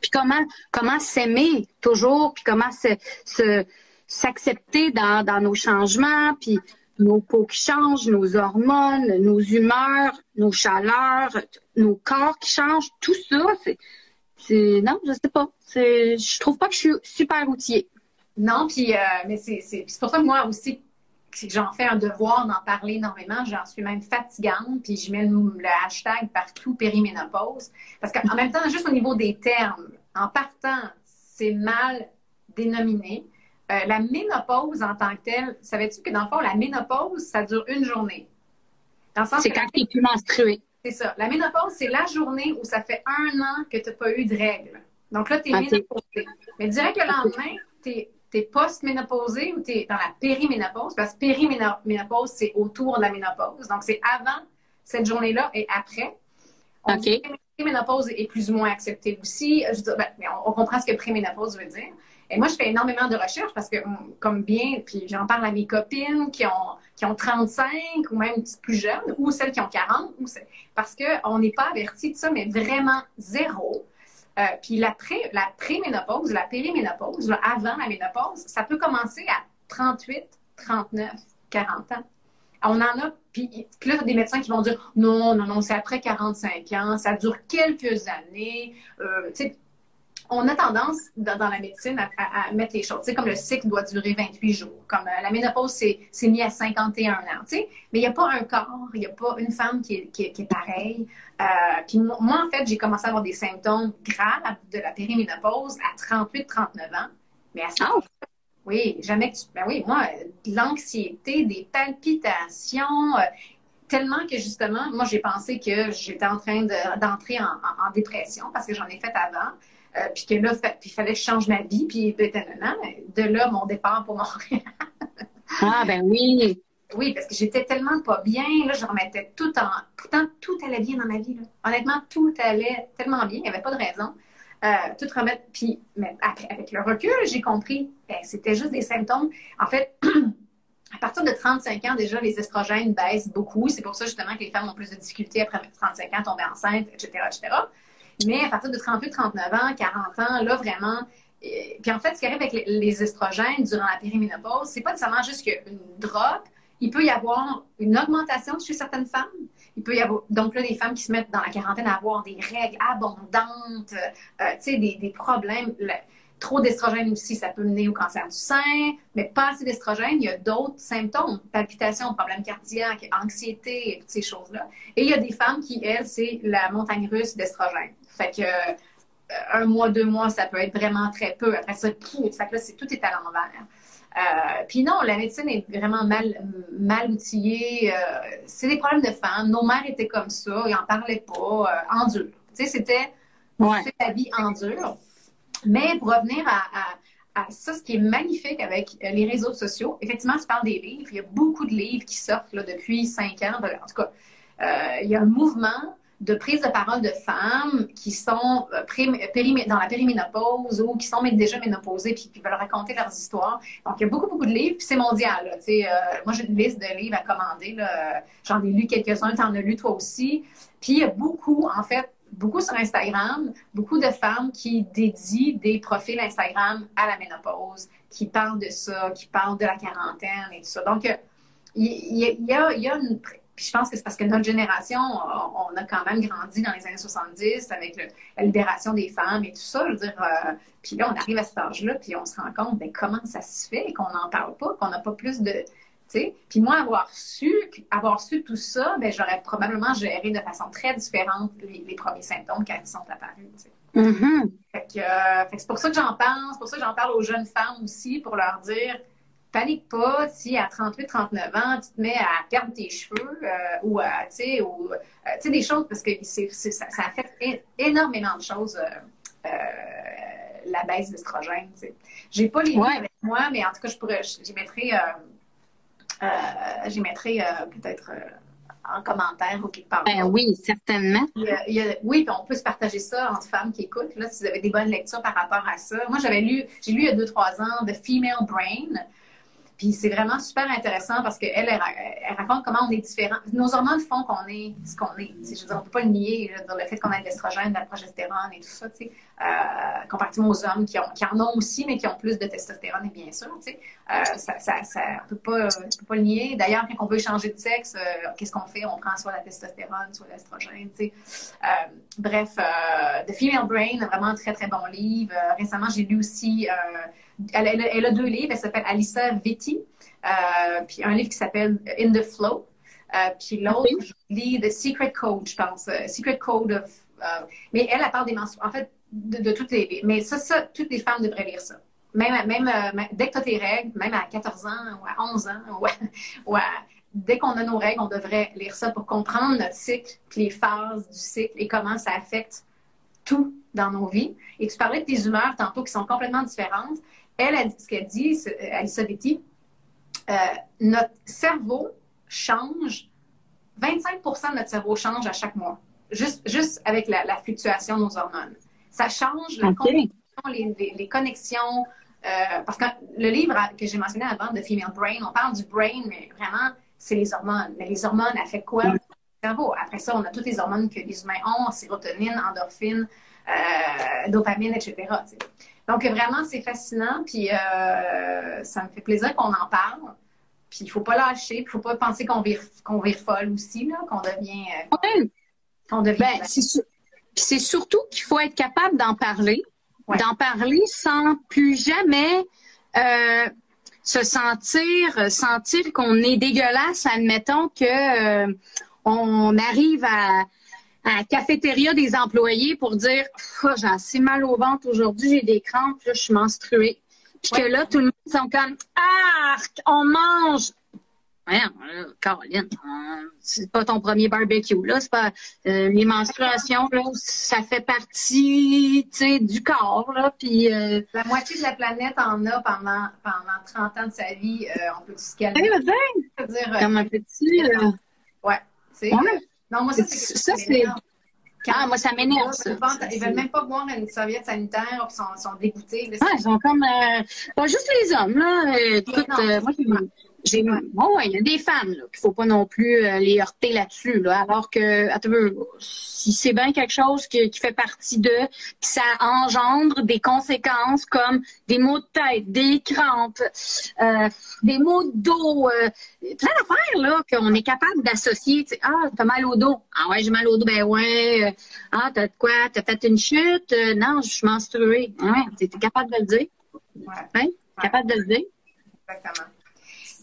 Puis comment, comment s'aimer toujours, puis comment se, s'accepter dans, nos changements, puis nos peaux qui changent, nos hormones, nos humeurs, nos chaleurs, nos corps qui changent, tout ça, c'est, c'est non, je sais pas. C'est, je trouve pas que je suis super outillée. Non, puis euh, mais c'est, c'est, c'est pour ça que moi aussi, j'en fais un devoir d'en parler énormément. J'en suis même fatigante, puis je mets le, hashtag partout périménopause. Parce qu'en même temps, juste au niveau des termes, en partant, c'est mal dénominé. Euh, la ménopause en tant que telle, savais-tu que dans le fond, la ménopause, ça dure une journée? C'est quand tu es plus menstrué. C'est ça. La ménopause, c'est la journée où ça fait un an que tu n'as pas eu de règles. Donc là, tu es ménopausée. Mais direct le lendemain, tu es tu es post-ménopausée ou tu es dans la périménopause, parce que périménopause, c'est autour de la ménopause. Donc, c'est avant cette journée-là et après. On OK. Préménopause est plus ou moins acceptée aussi. Je ben, on, comprend ce que préménopause veut dire. Et moi, je fais énormément de recherches parce que, comme bien, puis j'en parle à mes copines qui ont, qui ont 35 ou même plus jeunes, ou celles qui ont 40, ou parce qu'on n'est pas averti de ça, mais vraiment zéro. Euh, puis la, pré, la préménopause, la périménopause, avant la ménopause, ça peut commencer à 38, 39, 40 ans. On en a, puis, là, des médecins qui vont dire non, non, non, c'est après 45 ans, ça dure quelques années. Euh, on a tendance, dans, la médecine, à, mettre les choses. Tu sais, comme le cycle doit durer 28 jours. Comme euh, la ménopause, c'est mis à 51 ans. Tu sais. Mais il n'y a pas un corps, il n'y a pas une femme qui est, qui, qui pareille. Euh, puis moi, en fait, j'ai commencé à avoir des symptômes graves de la périménopause à 38, 39 ans. Mais à ça, oui, jamais que tu. Ben oui, moi, de l'anxiété, des palpitations, euh, tellement que justement, moi, j'ai pensé que j'étais en train d'entrer en, dépression parce que j'en ai fait avant. Euh, puis que là, il fallait que je change ma vie, puis de là, mon départ pour Montréal. ah, ben oui. Oui, parce que j'étais tellement pas bien, là, je remettais tout en. Pourtant, tout allait bien dans ma vie. Là. Honnêtement, tout allait tellement bien, il n'y avait pas de raison. Euh, tout remettre. Puis, mais après, avec le recul, j'ai compris, ben, c'était juste des symptômes. En fait, [CLEARS THROAT] à partir de 35 ans, déjà, les estrogènes baissent beaucoup. C'est pour ça, justement, que les femmes ont plus de difficultés après 35 ans, tomber enceinte, etc., etc. Mais à partir de 38, 39 ans, 40 ans, là, vraiment, euh, puis en fait, ce qui arrive avec les estrogènes durant la périménopause, c'est pas nécessairement juste qu'une drop, il peut y avoir une augmentation chez certaines femmes. Il peut y avoir, donc là, des femmes qui se mettent dans la quarantaine à avoir des règles abondantes, euh, tu sais, des, des, trop d'estrogène aussi, ça peut mener au cancer du sein, mais pas assez d'estrogène, il y a d'autres symptômes, palpitations, problèmes cardiaques, anxiété, toutes ces choses-là. Et il y a des femmes qui, elles, c'est la montagne russe d'estrogène. Fait que euh, un mois, deux mois, ça peut être vraiment très peu. Après ça, tout, fait que là, tout est à l'envers. puis non, la médecine est vraiment mal, mal outillée. c'est des problèmes de femmes. Nos mères étaient comme ça, ils n'en parlaient pas, en dur. Tu sais, c'était la vie en dur. Mais pour revenir à, ça, ce qui est magnifique avec les réseaux sociaux, effectivement, tu parles des livres. Il y a beaucoup de livres qui sortent là, depuis cinq ans. En tout cas, il y a un mouvement de prise de parole de femmes qui sont euh, dans la périménopause ou qui sont déjà ménopausées puis qui veulent raconter leurs histoires. Donc, il y a beaucoup, beaucoup de livres, puis c'est mondial. Euh, moi, j'ai une liste de livres à commander. J'en ai lu quelques-uns, tu en as lu toi aussi. Puis, il y a beaucoup, en fait, beaucoup sur Instagram, beaucoup de femmes qui dédient des profils Instagram à la ménopause, qui parlent de ça, qui parlent de la quarantaine et tout ça. Donc, euh, il y, a, y a une puis je pense que c'est parce que notre génération, on a quand même grandi dans les années 70 avec la libération des femmes et tout ça. Je veux dire, euh, puis là, on arrive à cet âge-là, puis on se rend compte, ben, comment ça se fait qu'on n'en parle pas, qu'on n'a pas plus de... sais. Puis moi, avoir su, avoir su tout ça, ben, j'aurais probablement géré de façon très différente les, premiers symptômes quand ils sont apparus. Mm-hmm. Fait que, euh, que c'est pour ça que j'en parle, c'est pour ça que j'en parle aux jeunes femmes aussi, pour leur dire panique pas si à 38, 39 ans, tu te mets à perdre tes cheveux euh, ou, à, tu sais, ou, euh, des choses parce que c'est, ça, ça, affecte énormément de choses, euh, la baisse d'estrogène. Tu sais. J'ai pas les livres avec moi, mais en tout cas, je pourrais, j'y mettrai, j'y mettrai peut-être en commentaire ou quelque part. Ben oui, certainement. oui, puis on peut se partager ça entre femmes qui écoutent, là, si vous avez des bonnes lectures par rapport à ça. Moi, j'avais lu, j'ai lu il y a deux, trois ans The Female Brain c'est vraiment super intéressant parce qu'elle, elle, raconte comment on est différent. Nos hormones font qu'on est ce qu'on est. Je veux dire, on ne peut pas le nier, le fait qu'on a de l'estrogène, de la progestérone et tout ça, euh, comparativement aux hommes qui, en ont aussi, mais qui ont plus de testostérone, et bien sûr. Euh, ça, on pas, peut pas le nier. D'ailleurs, quand on veut changer de sexe, euh, qu'est-ce qu'on fait? On prend soit la testostérone, soit l'estrogène, tu sais. Bref, The Female Brain, vraiment un très, très bon livre. récemment, j'ai lu aussi elle, a deux livres. Elle s'appelle Alissa Vitti. Euh, puis un livre qui s'appelle In the Flow. Euh, puis l'autre, je lis The Secret Code, je pense. Euh, Secret Code of. mais elle, elle parle des menstruations. En fait, de, toutes les. Mais ça, ça, toutes les femmes devraient lire ça. Même, même, dès que tu as tes règles, même à 14 ans ou à 11 ans, ou, [LAUGHS] dès qu'on a nos règles, on devrait lire ça pour comprendre notre cycle, puis les phases du cycle et comment ça affecte tout dans nos vies. Et tu parlais de tes humeurs tantôt qui sont complètement différentes elle, ce qu'elle dit, Alissa Betty, euh, notre cerveau change, 25% de notre cerveau change à chaque mois, juste, juste avec la, fluctuation de nos hormones. Ça change les, connexions. Euh, parce que le livre que j'ai mentionné avant de Female Brain, on parle du brain, mais vraiment, c'est les hormones. Mais les hormones affectent quoi? Le cerveau. Après ça, on a toutes les hormones que les humains ont, sérotonine, endorphine, euh, dopamine, etc. Donc, vraiment, c'est fascinant. Puis, euh, ça me fait plaisir qu'on en parle. Puis, il ne faut pas lâcher. Il ne faut pas penser qu'on vire, qu'on vire folle aussi, qu'on devient. Euh, qu'on devient. Ben, c'est, surtout qu'il faut être capable d'en parler. D'en parler sans plus jamais euh, se sentir, sentir qu'on est dégueulasse, admettons que on arrive à à la cafétéria des employés pour dire oh, j'ai assez mal au ventre aujourd'hui, j'ai des crampes, là, je suis menstruée. Puis que là, tout le monde sont comme Ah, on mange. Ouais, Caroline, c'est pas ton premier barbecue, là. C'est pas euh, les menstruations, là, ça fait partie du corps, là. Puis euh, la moitié de la planète en a pendant pendant 30 ans de sa vie, euh, on peut se calmer. dire, Comme un petit. Ouais, tu sais. Non, moi, ça, c'est. Ah, moi, ça m'énerve. Ils veulent même pas boire une serviette sanitaire, ils sont, sont dégoûtés. Ah, ils sont comme. Euh, pas juste les hommes, là. Écoute, euh, moi, j'ai, bon, il y a des femmes là qu'il faut pas non plus euh, les heurter là-dessus. Là, alors que, attends, si c'est bien quelque chose qui, qui fait partie de, ça engendre des conséquences comme des maux de tête, des crampes, euh, des maux de dos, euh, plein d'affaires là qu'on est capable d'associer. Ah, t'as mal au dos. Ah ouais, j'ai mal au dos. Ben ouais. ah, t'as de quoi? T'as fait une chute? Non, je suis menstruée. Ouais, t'es capable de le dire. Ouais. Hein? Capable de le dire. Exactement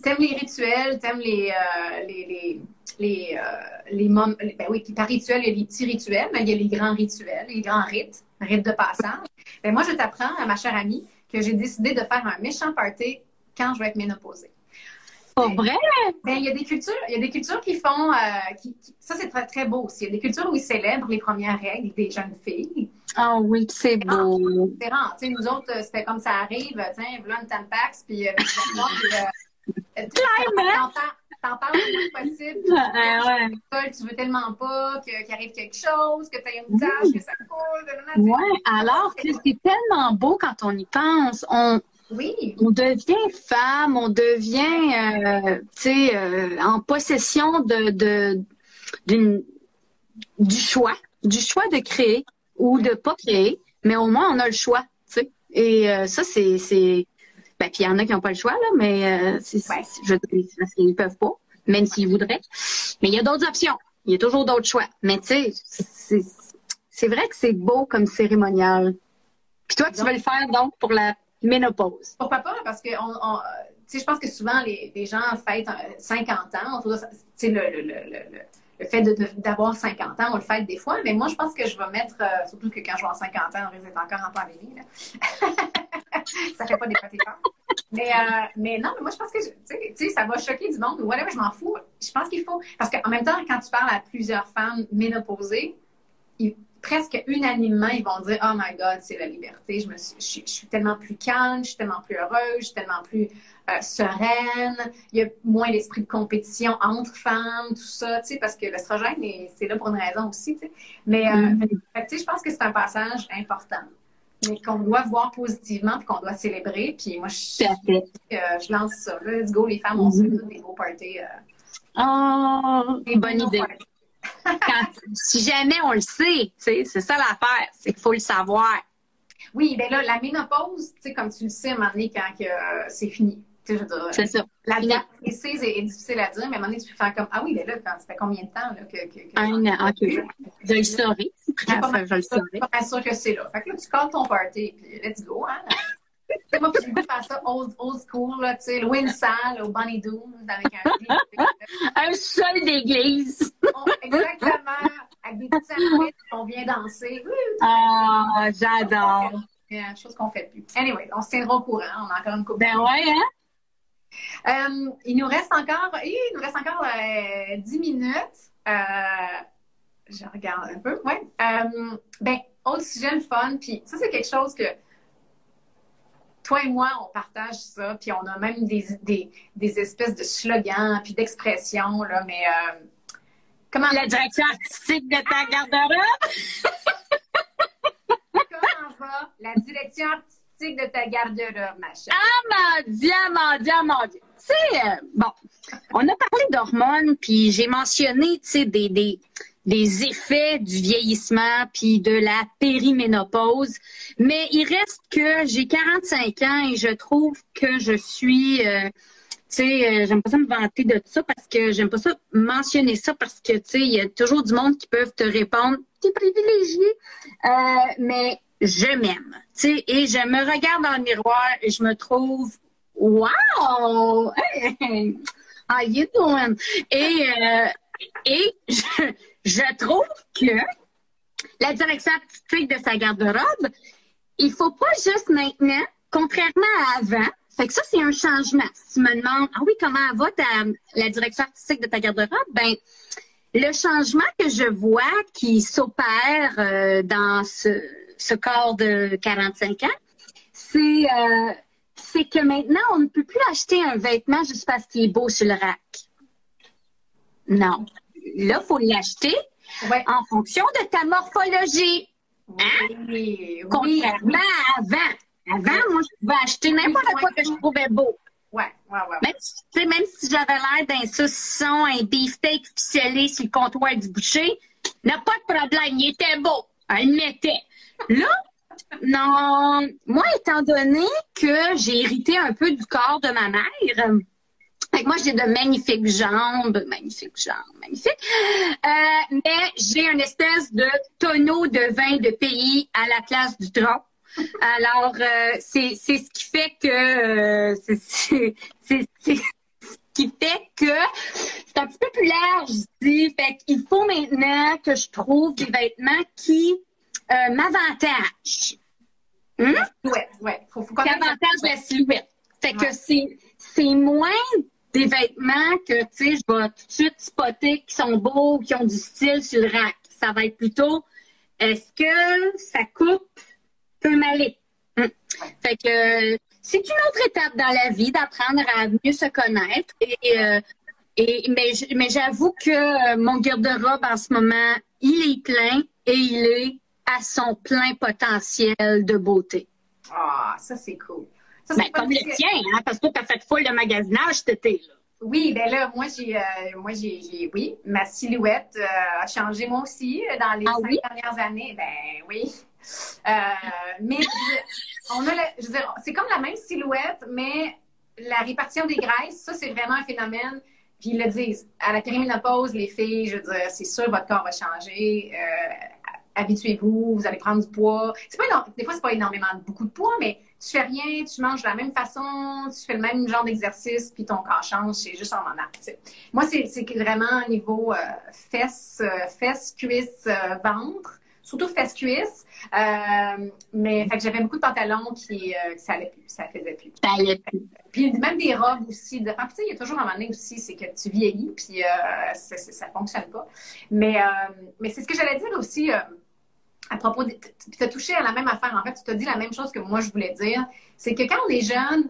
t'aimes les rituels, t'aimes les, euh, les, les, les, euh, les. Ben oui, puis par rituel, il y a les petits rituels, mais il y a les grands rituels, les grands rites, rites de passage. Ben moi, je t'apprends à ma chère amie que j'ai décidé de faire un méchant party quand je vais être ménopausée. Pas vrai? Ben, il y a des cultures, il y a des cultures qui font, euh, qui, ça c'est très, très beau aussi. Il y a des cultures où ils célèbrent les premières règles des jeunes filles. Ah oui, c'est beau. C'est rare. Tu sais, nous autres, c'était comme ça arrive, tiens, voilà une tampax, puis euh T'en parles le moins possible. Ouais, Tu veux tellement pas qu'il arrive quelque chose, que tu aies une tâche, que ça coule. Ouais, alors que c'est tellement beau quand on y pense. On, oui. On devient femme, on devient, euh, tu sais, euh, en possession de, de du choix, du choix de créer ou de pas créer, mais au moins on a le choix, tu sais. Et euh, ça, c'est, c'est, ben, puis il y en a qui n'ont pas le choix là, mais c'est, je parce qu'ils peuvent pas, même s'ils voudraient. Mais il y a d'autres options. Il y a toujours d'autres choix. Mais tu sais, c'est, vrai que c'est beau comme cérémonial. Puis toi, tu veux le faire donc pour la ménopause? Pourquoi pas? Parce que on, on je pense que souvent, les, les, gens fêtent 50 ans. le, le, le, le fait d'avoir 50 ans, on le fête des fois, mais moi, je pense que je vais mettre, euh, surtout que quand je vais avoir 50 ans, on risque d'être encore en pandémie. Là. [LAUGHS] ça fait pas des pâtés mais, euh, mais non, mais moi, je pense que tu sais, ça va choquer du monde whatever, je m'en fous. Je pense qu'il faut. Parce qu'en même temps, quand tu parles à plusieurs femmes ménopausées, ils, presque unanimement, ils vont dire Oh my God, c'est la liberté. Je, me suis, je, suis tellement plus calme, je suis tellement plus heureuse, je suis tellement plus euh, sereine. Il y a moins d'esprit de compétition entre femmes, tout ça, tu sais, parce que l'estrogène, c'est là pour une raison aussi, tu sais. Mais, euh, mm-hmm. tu sais, je pense que c'est un passage important. Mais qu'on doit voir positivement puis qu'on doit célébrer. Puis moi, je, euh, je lance ça. Let's go, les femmes, on se fait des beaux parties. oh, une bonne idée si jamais on le sait, c'est ça l'affaire, c'est qu'il faut le savoir. Oui, bien là, la ménopause, comme tu le sais, à un moment donné, quand euh, c'est fini. C'est ça. La date précise est, difficile à dire, mais à un moment donné, tu peux faire comme Ah oui, mais là, ça fait combien de temps là, que. que, que un an, ok. Je le. Je le saurais. Je suis pas sûr que c'est là. Fait que là, tu calls ton party, puis let's go, hein. Moi, j'ai voulu faire ça old, old school, là, tu sais, loin salle, au Bonnie Doom, avec un Un sol d'église. Exactement. Avec des petits on vient danser. Ah, j'adore. C'est une chose qu'on fait plus. Anyway, on se tiendra au courant. On a encore une coupe. Ben ouais, hein? Euh, il nous reste encore, il nous reste encore euh, 10 minutes. Euh, je regarde un peu. Ouais. Euh, ben, autre sujet le fun. Puis ça, c'est quelque chose que toi et moi, on partage ça, puis on a même des, des, des espèces de slogans, puis d'expressions, là, mais euh, comment... La direction artistique de ta garde-robe? [LAUGHS] comment va? La direction artistique de ta garde-robe, ma chère? Ah, mon Dieu, mon Dieu, mon Dieu! Tu sais, euh, bon, on a parlé d'hormones, puis j'ai mentionné, tu sais, des, des des effets du vieillissement puis de la périménopause. Mais il reste que j'ai 45 ans et je trouve que je suis, euh, tu sais, euh, j'aime pas ça me vanter de ça parce que j'aime pas ça mentionner ça parce que, tu sais, il y a toujours du monde qui peuvent te répondre, t'es privilégié, euh, mais je m'aime, tu sais, et je me regarde dans le miroir et je me trouve, wow, [LAUGHS] hey, how you doing? Et, euh, et je, je trouve que la direction artistique de sa garde-robe, il faut pas juste maintenant, contrairement à avant, fait que ça, c'est un changement. Si tu me demandes, ah oui, comment va ta, la direction artistique de ta garde-robe? Ben, le changement que je vois qui s'opère euh, dans ce, ce, corps de 45 ans, c'est euh, c'est que maintenant, on ne peut plus acheter un vêtement juste parce qu'il est beau sur le rack. Non là, il faut l'acheter en fonction de ta morphologie. Hein? Contrairement à avant. Avant, moi, je pouvais acheter n'importe quoi que je trouvais beau. Ouais, ouais, ouais. Même, même si j'avais l'air d'un saucisson, un beefsteak ficelé sur le comptoir du boucher, n'a pas de problème, il était beau. Elle mettait. Là, non, moi, étant donné que j'ai hérité un peu du corps de ma mère, moi, j'ai de magnifiques jambes, magnifiques jambes, magnifiques. Euh, mais j'ai une espèce de tonneau de vin de pays à la place du tronc. Alors, euh, c'est ce qui fait que euh, c'est ce qui fait que c'est un petit peu plus large ici. Fait qu'il faut maintenant que je trouve des vêtements qui euh, m'avantagent. Hmm? Ouais, ouais. Faut, faut qui avantagent la silhouette. Fait que c'est, c'est moins des vêtements que, tu sais, je vais tout de suite spotter qui sont beaux, qui ont du style sur le rack. Ça va être plutôt, est-ce que ça coupe peut m'aller? Fait que c'est une autre étape dans la vie d'apprendre à mieux se connaître. Euh, mais j'avoue que euh, mon garde-robe en ce moment, il est plein et il est à son plein potentiel de beauté. Ah, ça c'est cool. Ça, ben, comme le tien, hein, parce que tu as fait foule de magasinage cet été. Là. Oui, ben là, moi j'ai, euh, moi j'ai, oui, ma silhouette a changé moi aussi dans les ah cinq dernières années. Ben oui. mais on a, je veux dire, c'est comme la même silhouette, mais la répartition des graisses, ça, c'est vraiment un phénomène. Puis ils le disent, à la périménopause, les filles, je veux dire, c'est sûr, votre corps va changer. Euh, habituez-vous, vous allez prendre du poids. C'est pas des fois, c'est pas énormément beaucoup de poids, mais tu fais rien, tu manges de la même façon, tu fais le même genre d'exercice, puis ton corps change, c'est juste un moment. Moi, c'est vraiment au niveau euh, fesses, euh, fesses, cuisses, ventre surtout fesses-cuisses. Euh, mais fait que j'avais beaucoup de pantalons qui euh, ça allait plus, ça faisait plus. Ça allait plus. Puis même des robes aussi. De... tu sais, il y a toujours un moment donné aussi, c'est que tu vieillis, puis euh, ça, ne fonctionne pas. Mais, mais c'est ce que j'allais dire aussi à propos de. Tu as touché à la même affaire. En fait, tu t'as dit la même chose que moi, je voulais dire. C'est que quand on est jeune,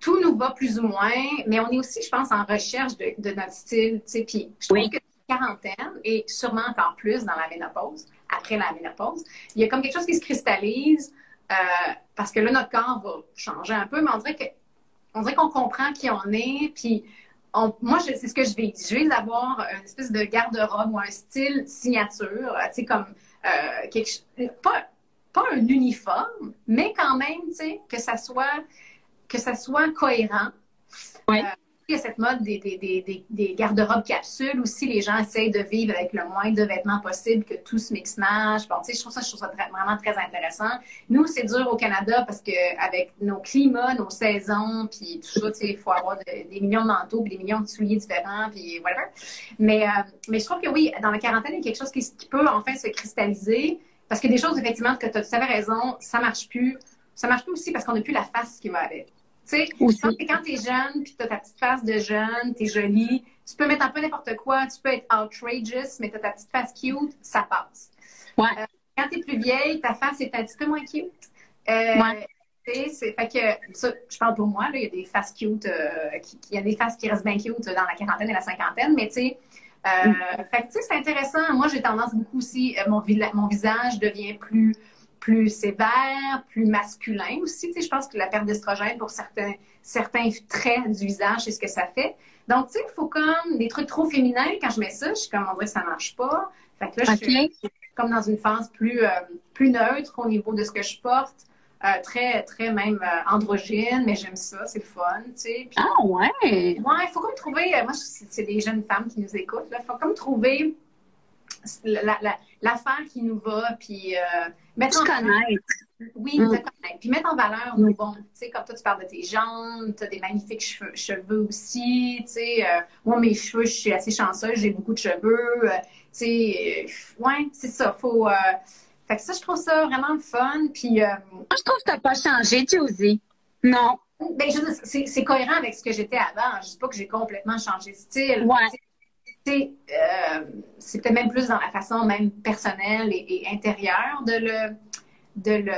tout nous va plus ou moins, mais on est aussi, je pense, en recherche de, notre style. Tu sais, puis je trouve que quarantaine et sûrement encore plus dans la ménopause, après la ménopause, il y a comme quelque chose qui se cristallise euh, parce que là, notre corps va changer un peu, mais on dirait que on dirait qu'on comprend qui on est, puis moi, c'est ce que je vais Je vais avoir une espèce de garde-robe ou un style signature, tu sais, comme euh, quelque, pas, pas un uniforme, mais quand même, tu sais, que ça soit que ça soit cohérent. Oui. Euh, il y a cette mode des, des, des, garde-robes capsules aussi. Les gens essayent de vivre avec le moins de vêtements possible, que tout se mix-match. Bon, je trouve ça, je trouve ça vraiment très intéressant. Nous, c'est dur au Canada parce que avec nos climats, nos saisons, puis tout ça, il faut avoir des millions de manteaux, puis des millions de souliers différents, puis whatever. Mais, euh, mais je trouve que oui, dans la quarantaine, il y a quelque chose qui, peut enfin se cristalliser. Parce que des choses, effectivement, que tu avais raison, ça marche plus. Ça marche plus aussi parce qu'on n'a plus la face qui va avec. Tu sais, quand tu es jeune, puis tu as ta petite face de jeune, tu es jolie, tu peux mettre un peu n'importe quoi, tu peux être outrageous, mais tu as ta petite face cute, ça passe. Ouais. Euh, quand tu es plus vieille, ta face est un petit peu moins cute. Euh, ouais. C'est, fait que, ça, je parle pour moi, il y a des faces cute, euh, il y a des faces qui restent bien cute dans la quarantaine et la cinquantaine, mais tu sais, euh, mm. fait que, c'est intéressant. Moi, j'ai tendance beaucoup aussi, mon, mon visage devient plus plus sévère, plus masculin aussi. Tu je pense que la perte d'estrogène pour certains, certains traits du visage, c'est ce que ça fait. Donc, tu sais, il faut comme des trucs trop féminins. Quand je mets ça, je suis comme, on dirait que ça marche pas. Fait que là, je suis comme dans une phase plus, euh, plus neutre au niveau de ce que je porte. Euh, très, très même euh, androgyne, mais j'aime ça, c'est le fun, tu sais. ah ouais! Ouais, il faut comme trouver, moi, c'est des jeunes femmes qui nous écoutent, il faut comme trouver l'affaire qui nous va, puis euh, mettre en connaître. Oui, mm. connaître. Puis mettre en valeur nos bons. Tu sais, comme toi, tu parles de tes jambes, tu as des magnifiques cheveux, aussi. Tu sais, euh, moi, mes cheveux, je suis assez chanceuse, j'ai beaucoup de cheveux. Euh, tu sais, ouais, c'est ça. Faut. fait que ça, je trouve ça vraiment fun. Puis. moi, je trouve que tu n'as pas changé, Josie. Non. Ben, c'est cohérent avec ce que j'étais avant. Je ne dis pas que j'ai complètement changé de style. Ouais. Euh, c'est peut-être même plus dans la façon même personnelle et, intérieure de le, de le,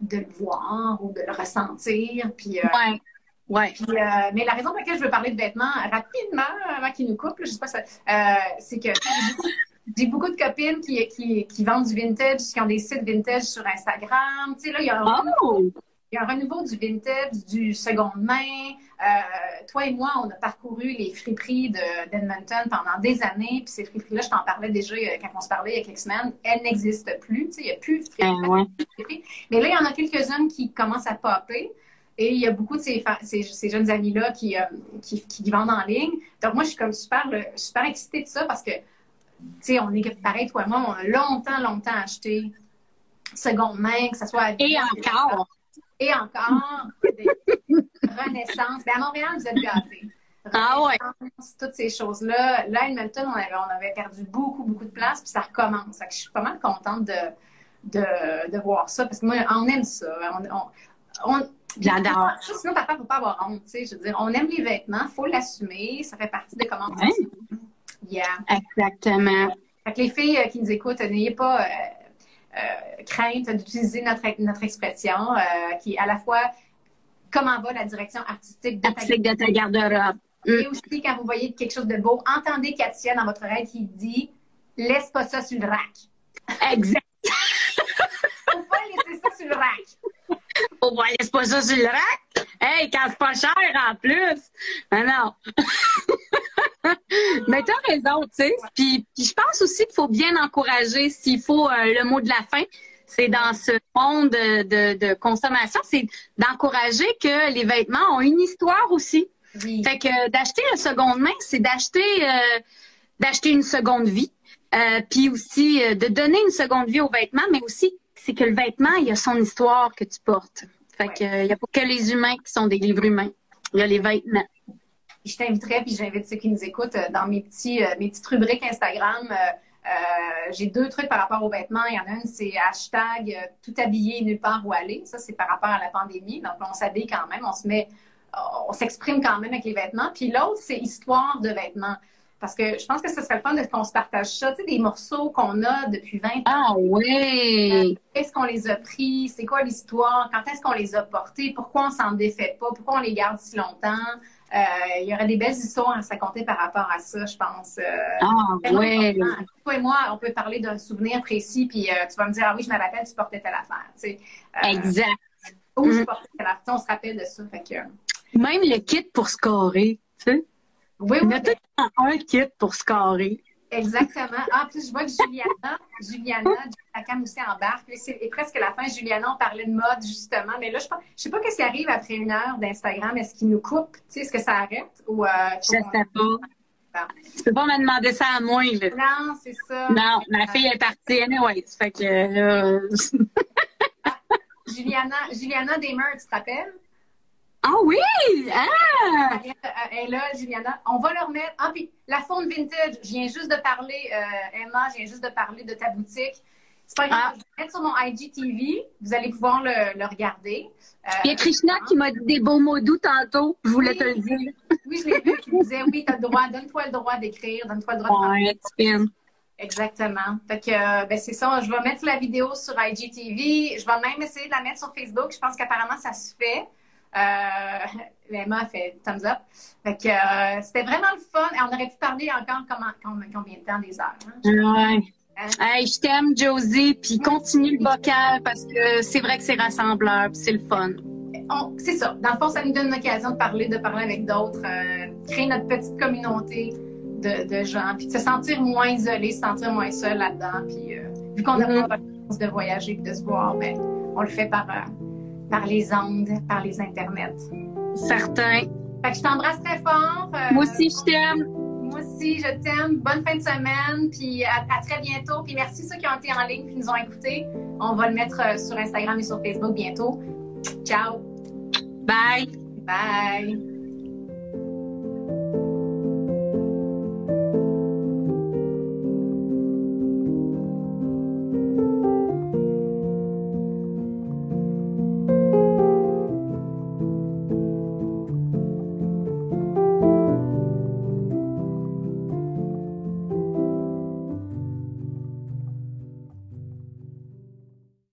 de le voir ou de le ressentir. Puis, euh, ouais. Ouais. Euh, mais la raison pour laquelle je veux parler de vêtements rapidement avant qu'ils nous coupent, je sais pas c'est que j'ai beaucoup de copines qui, qui, qui, vendent du vintage, qui ont des sites vintage sur Instagram. Tu sais, là, il y a un, oh! il y a un renouveau du vintage, du seconde main. Euh, toi et moi, on a parcouru les friperies d'Edmonton pendant des années. Puis ces friperies-là, je t'en parlais déjà quand on se parlait il y a quelques semaines, elles n'existent plus. il n'y a plus de friperies. Euh, Mais là, il y en a quelques-unes qui commencent à popper. Et il y a beaucoup de ces, ces, jeunes amis-là qui, euh, qui, qui, vendent en ligne. Donc, moi, je suis comme super, super excitée de ça parce que, tu sais, on est pareil, toi et moi, on a longtemps, longtemps acheté seconde main, que ce soit à Et encore! Et encore, des [LAUGHS] renaissances. Ben, à Montréal, vous êtes gâtés. Ah ouais. Toutes ces choses-là. Là, à Edmonton, on avait, on avait perdu beaucoup, beaucoup de place, puis ça recommence. je suis pas mal contente de, de, de, voir ça, parce que moi, on aime ça. On, on, J'adore. Sinon, parfois, il ne faut pas avoir honte. Je veux dire, on aime les vêtements, il faut l'assumer. Ça fait partie des comment Yeah. Exactement. Fait que les filles euh, qui nous écoutent, n'ayez pas euh, euh, crainte d'utiliser notre, notre expression qui est à la fois comment va la direction artistique de artistique ta, de ta garde-robe. Et aussi, quand vous voyez quelque chose de beau, entendez Katia dans votre oreille qui dit Laisse pas ça sur le rack. Exact. [LAUGHS] Faut pas laisser ça sur le rack. Faut pas laisser pas ça sur le rack. Hey, quand c'est pas cher en plus. Mais non. [LAUGHS] Mais t'as raison, tu sais. Puis, je pense aussi qu'il faut bien encourager, s'il faut euh, le mot de la fin, c'est dans ce monde de, consommation, c'est d'encourager que les vêtements ont une histoire aussi. Fait que d'acheter le seconde main, c'est d'acheter euh, d'acheter une seconde vie. Euh, puis aussi de donner une seconde vie aux vêtements, mais aussi c'est que le vêtement, il y a son histoire que tu portes. Fait que il n'y a pas que les humains qui sont des livres humains. Il y a les vêtements je t'inviterai, puis j'invite ceux qui nous écoutent euh, dans mes petits, euh, mes petites rubriques Instagram. Euh, j'ai deux trucs par rapport aux vêtements. Il y en a une, c'est hashtag tout habillé nulle part où aller. Ça, c'est par rapport à la pandémie. Donc, on s'habille quand même, on se met, on s'exprime quand même avec les vêtements. Puis l'autre, c'est histoire de vêtements. Parce que je pense que ce serait le fun qu'on se partage ça, tu sais, des morceaux qu'on a depuis 20 ans. Ah oui! Est-ce qu'on les a pris? C'est quoi l'histoire? Quand est-ce qu'on les a portés? Pourquoi on s'en défait pas? Pourquoi on les garde si longtemps? Euh, il y aurait des belles histoires à se raconter par rapport à ça, je pense. Euh, ah, oui. Toi et moi, on peut parler d'un souvenir précis, puis euh, tu vas me dire, ah oui, je me rappelle, tu portais telle affaire. Tu sais. exact. Ou je mm. portais telle affaire. On se rappelle de ça. Fait que... Même le kit pour scorer, tu sais. Oui, oui. Il y a tout un kit pour scorer. Exactement. Ah, plus je vois que Juliana, Juliana, Juliana aussi embarque. C'est presque la fin. Juliana, on parlait de mode, justement. Mais là, je ne sais pas ce qui arrive après une heure d'Instagram. Est-ce qu'il nous coupe? Tu sais, est-ce que ça arrête? Ou, euh, je sais pas. Tu peux pas me demander ça à moi, là. Non, c'est ça. Non, ma fille est partie anyway. Fait que, euh... [LAUGHS] Juliana, Juliana Demer, tu te rappelles? Ah oui! Ah! Elle est là, Juliana. On va leur mettre. Ah, puis la fonte vintage, je viens juste de parler, euh, Emma, je viens juste de parler de ta boutique. C'est pas grave, ah. je vais mettre sur mon IGTV. Vous allez pouvoir le, regarder. Euh, Il y a Krishna qui m'a dit des beaux mots doux tantôt. Je voulais te le dire. Oui, je l'ai vu. Qui disait oui, tu as le droit, donne-toi le droit d'écrire, donne-toi le droit de. Ouais, Exactement. Fait que, euh, ben, c'est ça. Je vais mettre la vidéo sur IGTV. Je vais même essayer de la mettre sur Facebook. Je pense qu'apparemment, ça se fait. Euh, Emma a fait thumbs up. Euh, c'était vraiment le fun. Et on aurait pu parler encore comment, combien de temps, des heures. Hein? Ouais. Hein? Hey, je t'aime, Josie, puis continue le bocal parce que c'est vrai que c'est rassembleur, c'est le fun. C'est ça. Dans le fond, ça nous donne l'occasion de parler, de parler avec d'autres, euh, créer notre petite communauté de, de, gens, puis de se sentir moins isolé, se sentir moins seul là-dedans. Puis euh, vu qu'on n'a mm-hmm. pas la chance de voyager et de se voir, ben, on le fait par, par les ondes, par les internets. Certain. Fait que je t'embrasse très fort. Euh, moi aussi, je t'aime. Moi aussi, je t'aime. Bonne fin de semaine, puis à, très bientôt. Puis merci ceux qui ont été en ligne et nous ont écoutés. On va le mettre euh, sur Instagram et sur Facebook bientôt. Ciao. Bye. Bye.